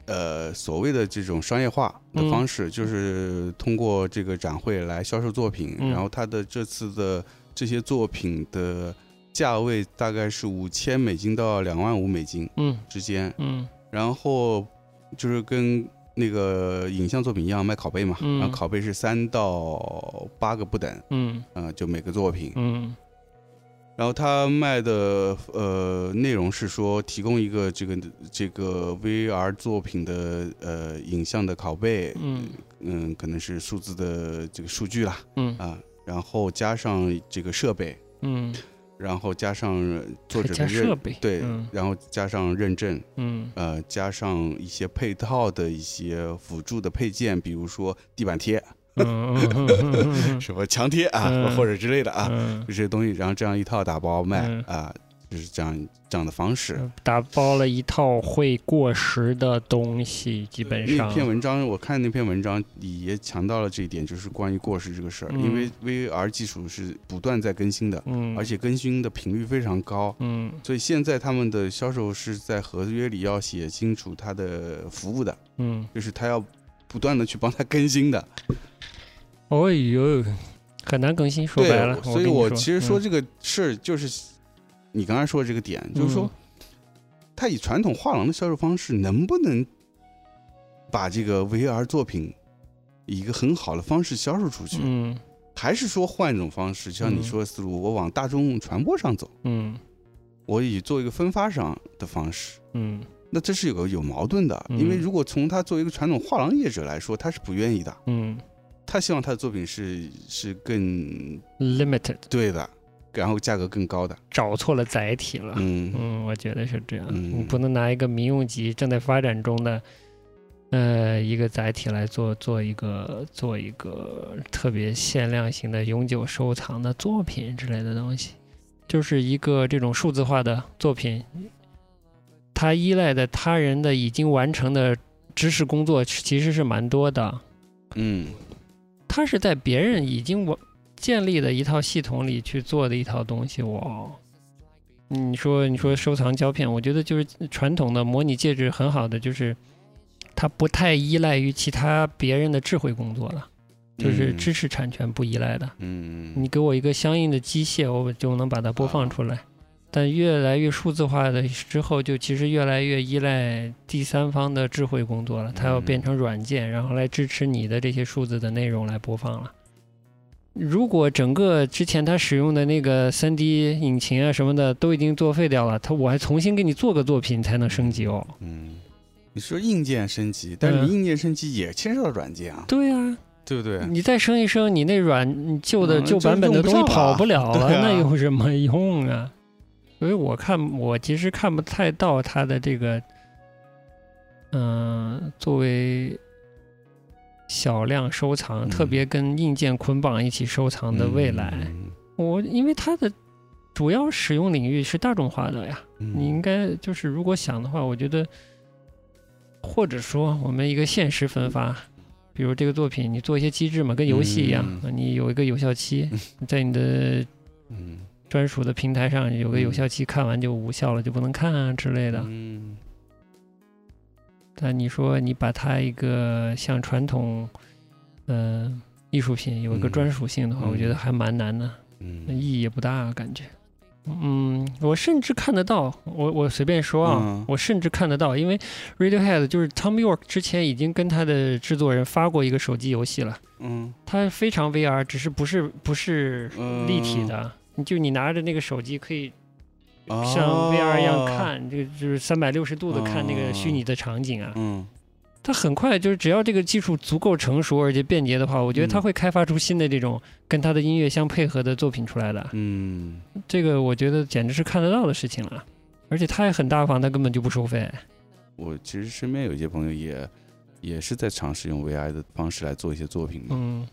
呃所谓的这种商业化的嗯方式，就是通过这个展会来销售作品，嗯。然后他的这次的这些作品的价位大概是五千美金到两万五美金嗯。之间，嗯。然后就是跟那个影像作品一样卖拷贝嘛，嗯。然后拷贝是三到八个不等，嗯。呃、就每个作品，嗯。然后他卖的呃内容是说提供一个这个这个 VR 作品的呃影像的拷贝，嗯。嗯，可能是数字的这个数据啦嗯。啊，然后加上这个设备，嗯，然后加上作者的认设备，对，嗯然后加上认证，嗯呃，加上一些配套的一些辅助的配件，比如说地板贴、什么墙贴啊，嗯或者之类的啊，嗯。这些东西，然后这样一套打包卖嗯。啊，就是这样这样的方式。嗯，打包了一套会过时的东西，基本上那篇文章，我看那篇文章里也强调了这一点，就是关于过时这个事儿。嗯因为 VR 技术是不断在更新的，嗯，而且更新的频率非常高，嗯所以现在他们的销售是在合约里要写清楚他的服务的，嗯，就是他要不断的去帮他更新的。哦呦，很难更新，说白了，所以我其实说嗯这个事儿就是你刚才说的这个点，就是说嗯他以传统画廊的销售方式，能不能把这个 VR 作品以一个很好的方式销售出去？嗯。还是说换一种方式，就像你嗯。说的思路，我往大众传播上走，嗯。我以做一个分发上的方式，嗯。那这是有个有矛盾的，嗯。因为如果从他作为一个传统画廊业者来说，他是不愿意的，嗯。他希望他的作品是是更，limited，对的，然后价格更高的，找错了载体了。嗯。嗯，我觉得是这样。嗯。你不能拿一个民用级正在发展中的，呃，一个载体来做做一个做一个特别限量型的永久收藏的作品之类的东西，就是一个这种数字化的作品，它依赖的他人的已经完成的知识工作其实是蛮多的，嗯。它是在别人已经我建立的一套系统里去做的一套东西，我！你说你说收藏胶片，我觉得就是传统的模拟介质很好的，就是它不太依赖于其他别人的智慧工作了，就是嗯知识产权不依赖的。嗯你给我一个相应的机械，我就能把它播放出来。但越来越数字化的之后，就其实越来越依赖第三方的智慧工作了。它要变成软件，然后来支持你的这些数字的内容来播放了。如果整个之前他使用的那个 3D 引擎啊什么的都已经作废掉了，他我还重新给你做个作品才能升级哦。嗯，你说硬件升级，但是硬件升级也牵涉到软件啊，对啊、对不对？你再升一升，你那软你旧的嗯旧版本的东西跑不了了，那有什么用啊？所以我看我其实看不太到它的这个，嗯、作为小量收藏，嗯。特别跟硬件捆绑一起收藏的未来。嗯我因为它的主要使用领域是大众化的呀，嗯。你应该就是如果想的话，我觉得，或者说我们一个限时分发，比如这个作品，你做一些机制嘛，跟游戏一样，嗯你有一个有效期，在你的嗯。专属的平台上有个有效期，看完就无效了，就不能看啊之类的。嗯但你说你把它一个像传统，嗯、艺术品有一个嗯专属性的话，我觉得嗯还蛮难的，嗯。意义也不大，感觉。嗯，我甚至看得到，我我随便说啊，嗯。我甚至看得到，因为 Radiohead 就是 Tom York 之前已经跟他的制作人发过一个手机游戏了，嗯。它非常 VR，只是不是不是嗯立体的，你就你拿着那个手机可以哦像 VR 一样看，这个就是三百六十度的看那个哦虚拟的场景啊。嗯它很快就是只要这个技术足够成熟而且便捷的话，我觉得它嗯会开发出新的这种跟它的音乐相配合的作品出来的。嗯，这个我觉得简直是看得到的事情了，而且他也很大方，他根本就不收费。我其实身边有一些朋友也也是在尝试用 VR 的方式来做一些作品嘛，嗯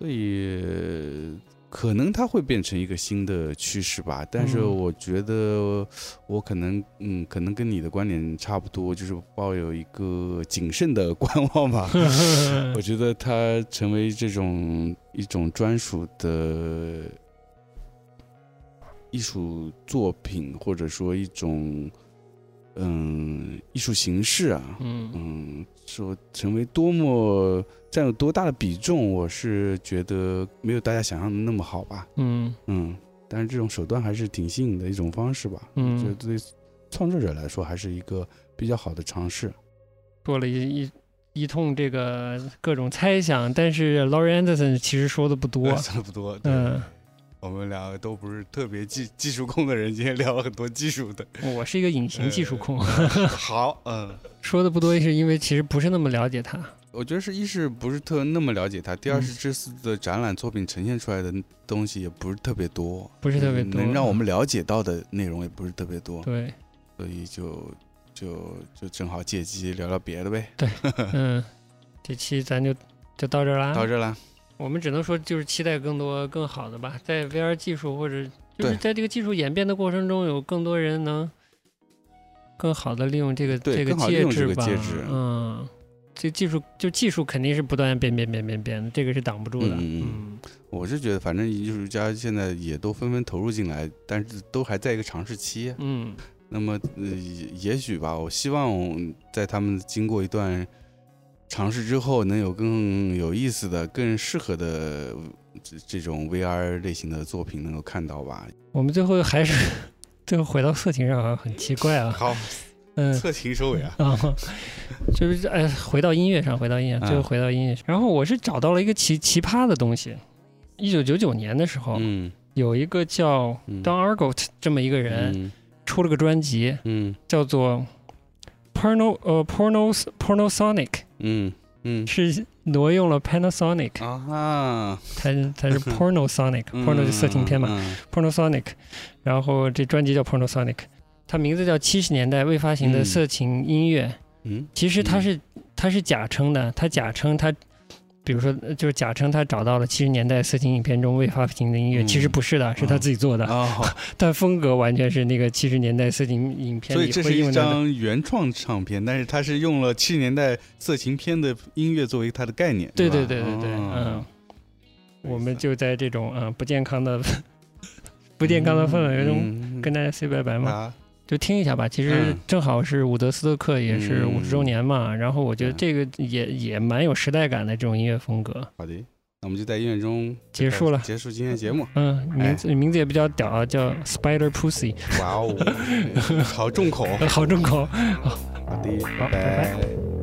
所以可能它会变成一个新的趋势吧。但是嗯我觉得我可能嗯，可能跟你的观点差不多，就是抱有一个谨慎的观望吧。我觉得它成为这种一种专属的艺术作品，或者说一种嗯艺术形式啊，嗯嗯，说成为多么占有多大的比重，我是觉得没有大家想象的那么好吧。嗯嗯，但是这种手段还是挺新颖的一种方式吧。嗯我觉得对创作者来说还是一个比较好的尝试。做了一一一通这个各种猜想，但是 Laurie Anderson 其实说的不多。说的不多。嗯，我们两个都不是特别技技术控的人，今天聊了很多技术的。我是一个隐形技术控，好，嗯，说的不多是因为其实不是那么了解他。我觉得是一是不是特那么了解他，第二嗯是这次的展览作品呈现出来的东西也不是特别多，不是特别嗯多能让我们了解到的内容也不是特别多，对，所以就就就正好借机聊聊别的呗。对嗯，这期咱就就到这儿啦。到这啦，我们只能说就是期待更多更好的吧，在 VR 技术或者就是在这个技术演变的过程中，有更多人能更好的利用这个这个介质吧。嗯，这技术就技术肯定是不断变变变变变，这个是挡不住的。嗯我是觉得反正艺术家现在也都纷纷投入进来，但是都还在一个尝试期。嗯那么，呃，也也许吧，我希望在他们经过一段尝试之后，能有更有意思的、更适合的呃这这种 VR 类型的作品能够看到吧。我们最后还是 最后回到色情上，好像很奇怪啊。好，嗯。色情收尾啊。啊，就是哎，回到音乐上，回到音乐，啊最后回到音乐上。然后我是找到了一个奇奇葩的东西。一九九九年的时候，嗯有一个叫嗯 Don Argot 这么一个人，嗯出了个专辑，嗯叫做 Porno 呃 Pornos Pornosonic，嗯嗯是挪用了 Panasonic，啊哈，它它是 Pornosonic，Porno 嗯就色情片嘛嗯，Pornosonic，然后这专辑叫 Pornosonic，它名字叫七十年代未发行的嗯。色情音乐。嗯。其实它嗯。是它是假称的，它假称它，比如说呃就是假称他找到了七十年代色情影片中未发行的音乐，嗯。其实不是的，是他自己做的，啊，好 但风格完全是那个七十年代色情影片里所以这是一。张原创唱片，但是它是用了七十年代色情片的音乐作为它的概念。对对对对对，哦。嗯，我们就在这种嗯不健康的 不健康的氛围中嗯。跟大家 say 拜拜嘛，啊，就听一下吧。其实嗯正好是伍德斯托克也是嗯五十周年嘛，然后我觉得嗯这个也也蛮有时代感的这种音乐风格。好的，那我们就在音乐中结束了结束今天的节目。嗯，名哎字名字也比较屌啊，叫 Spider Pussy，哇哦，好重口。好重口。好的，好拜拜拜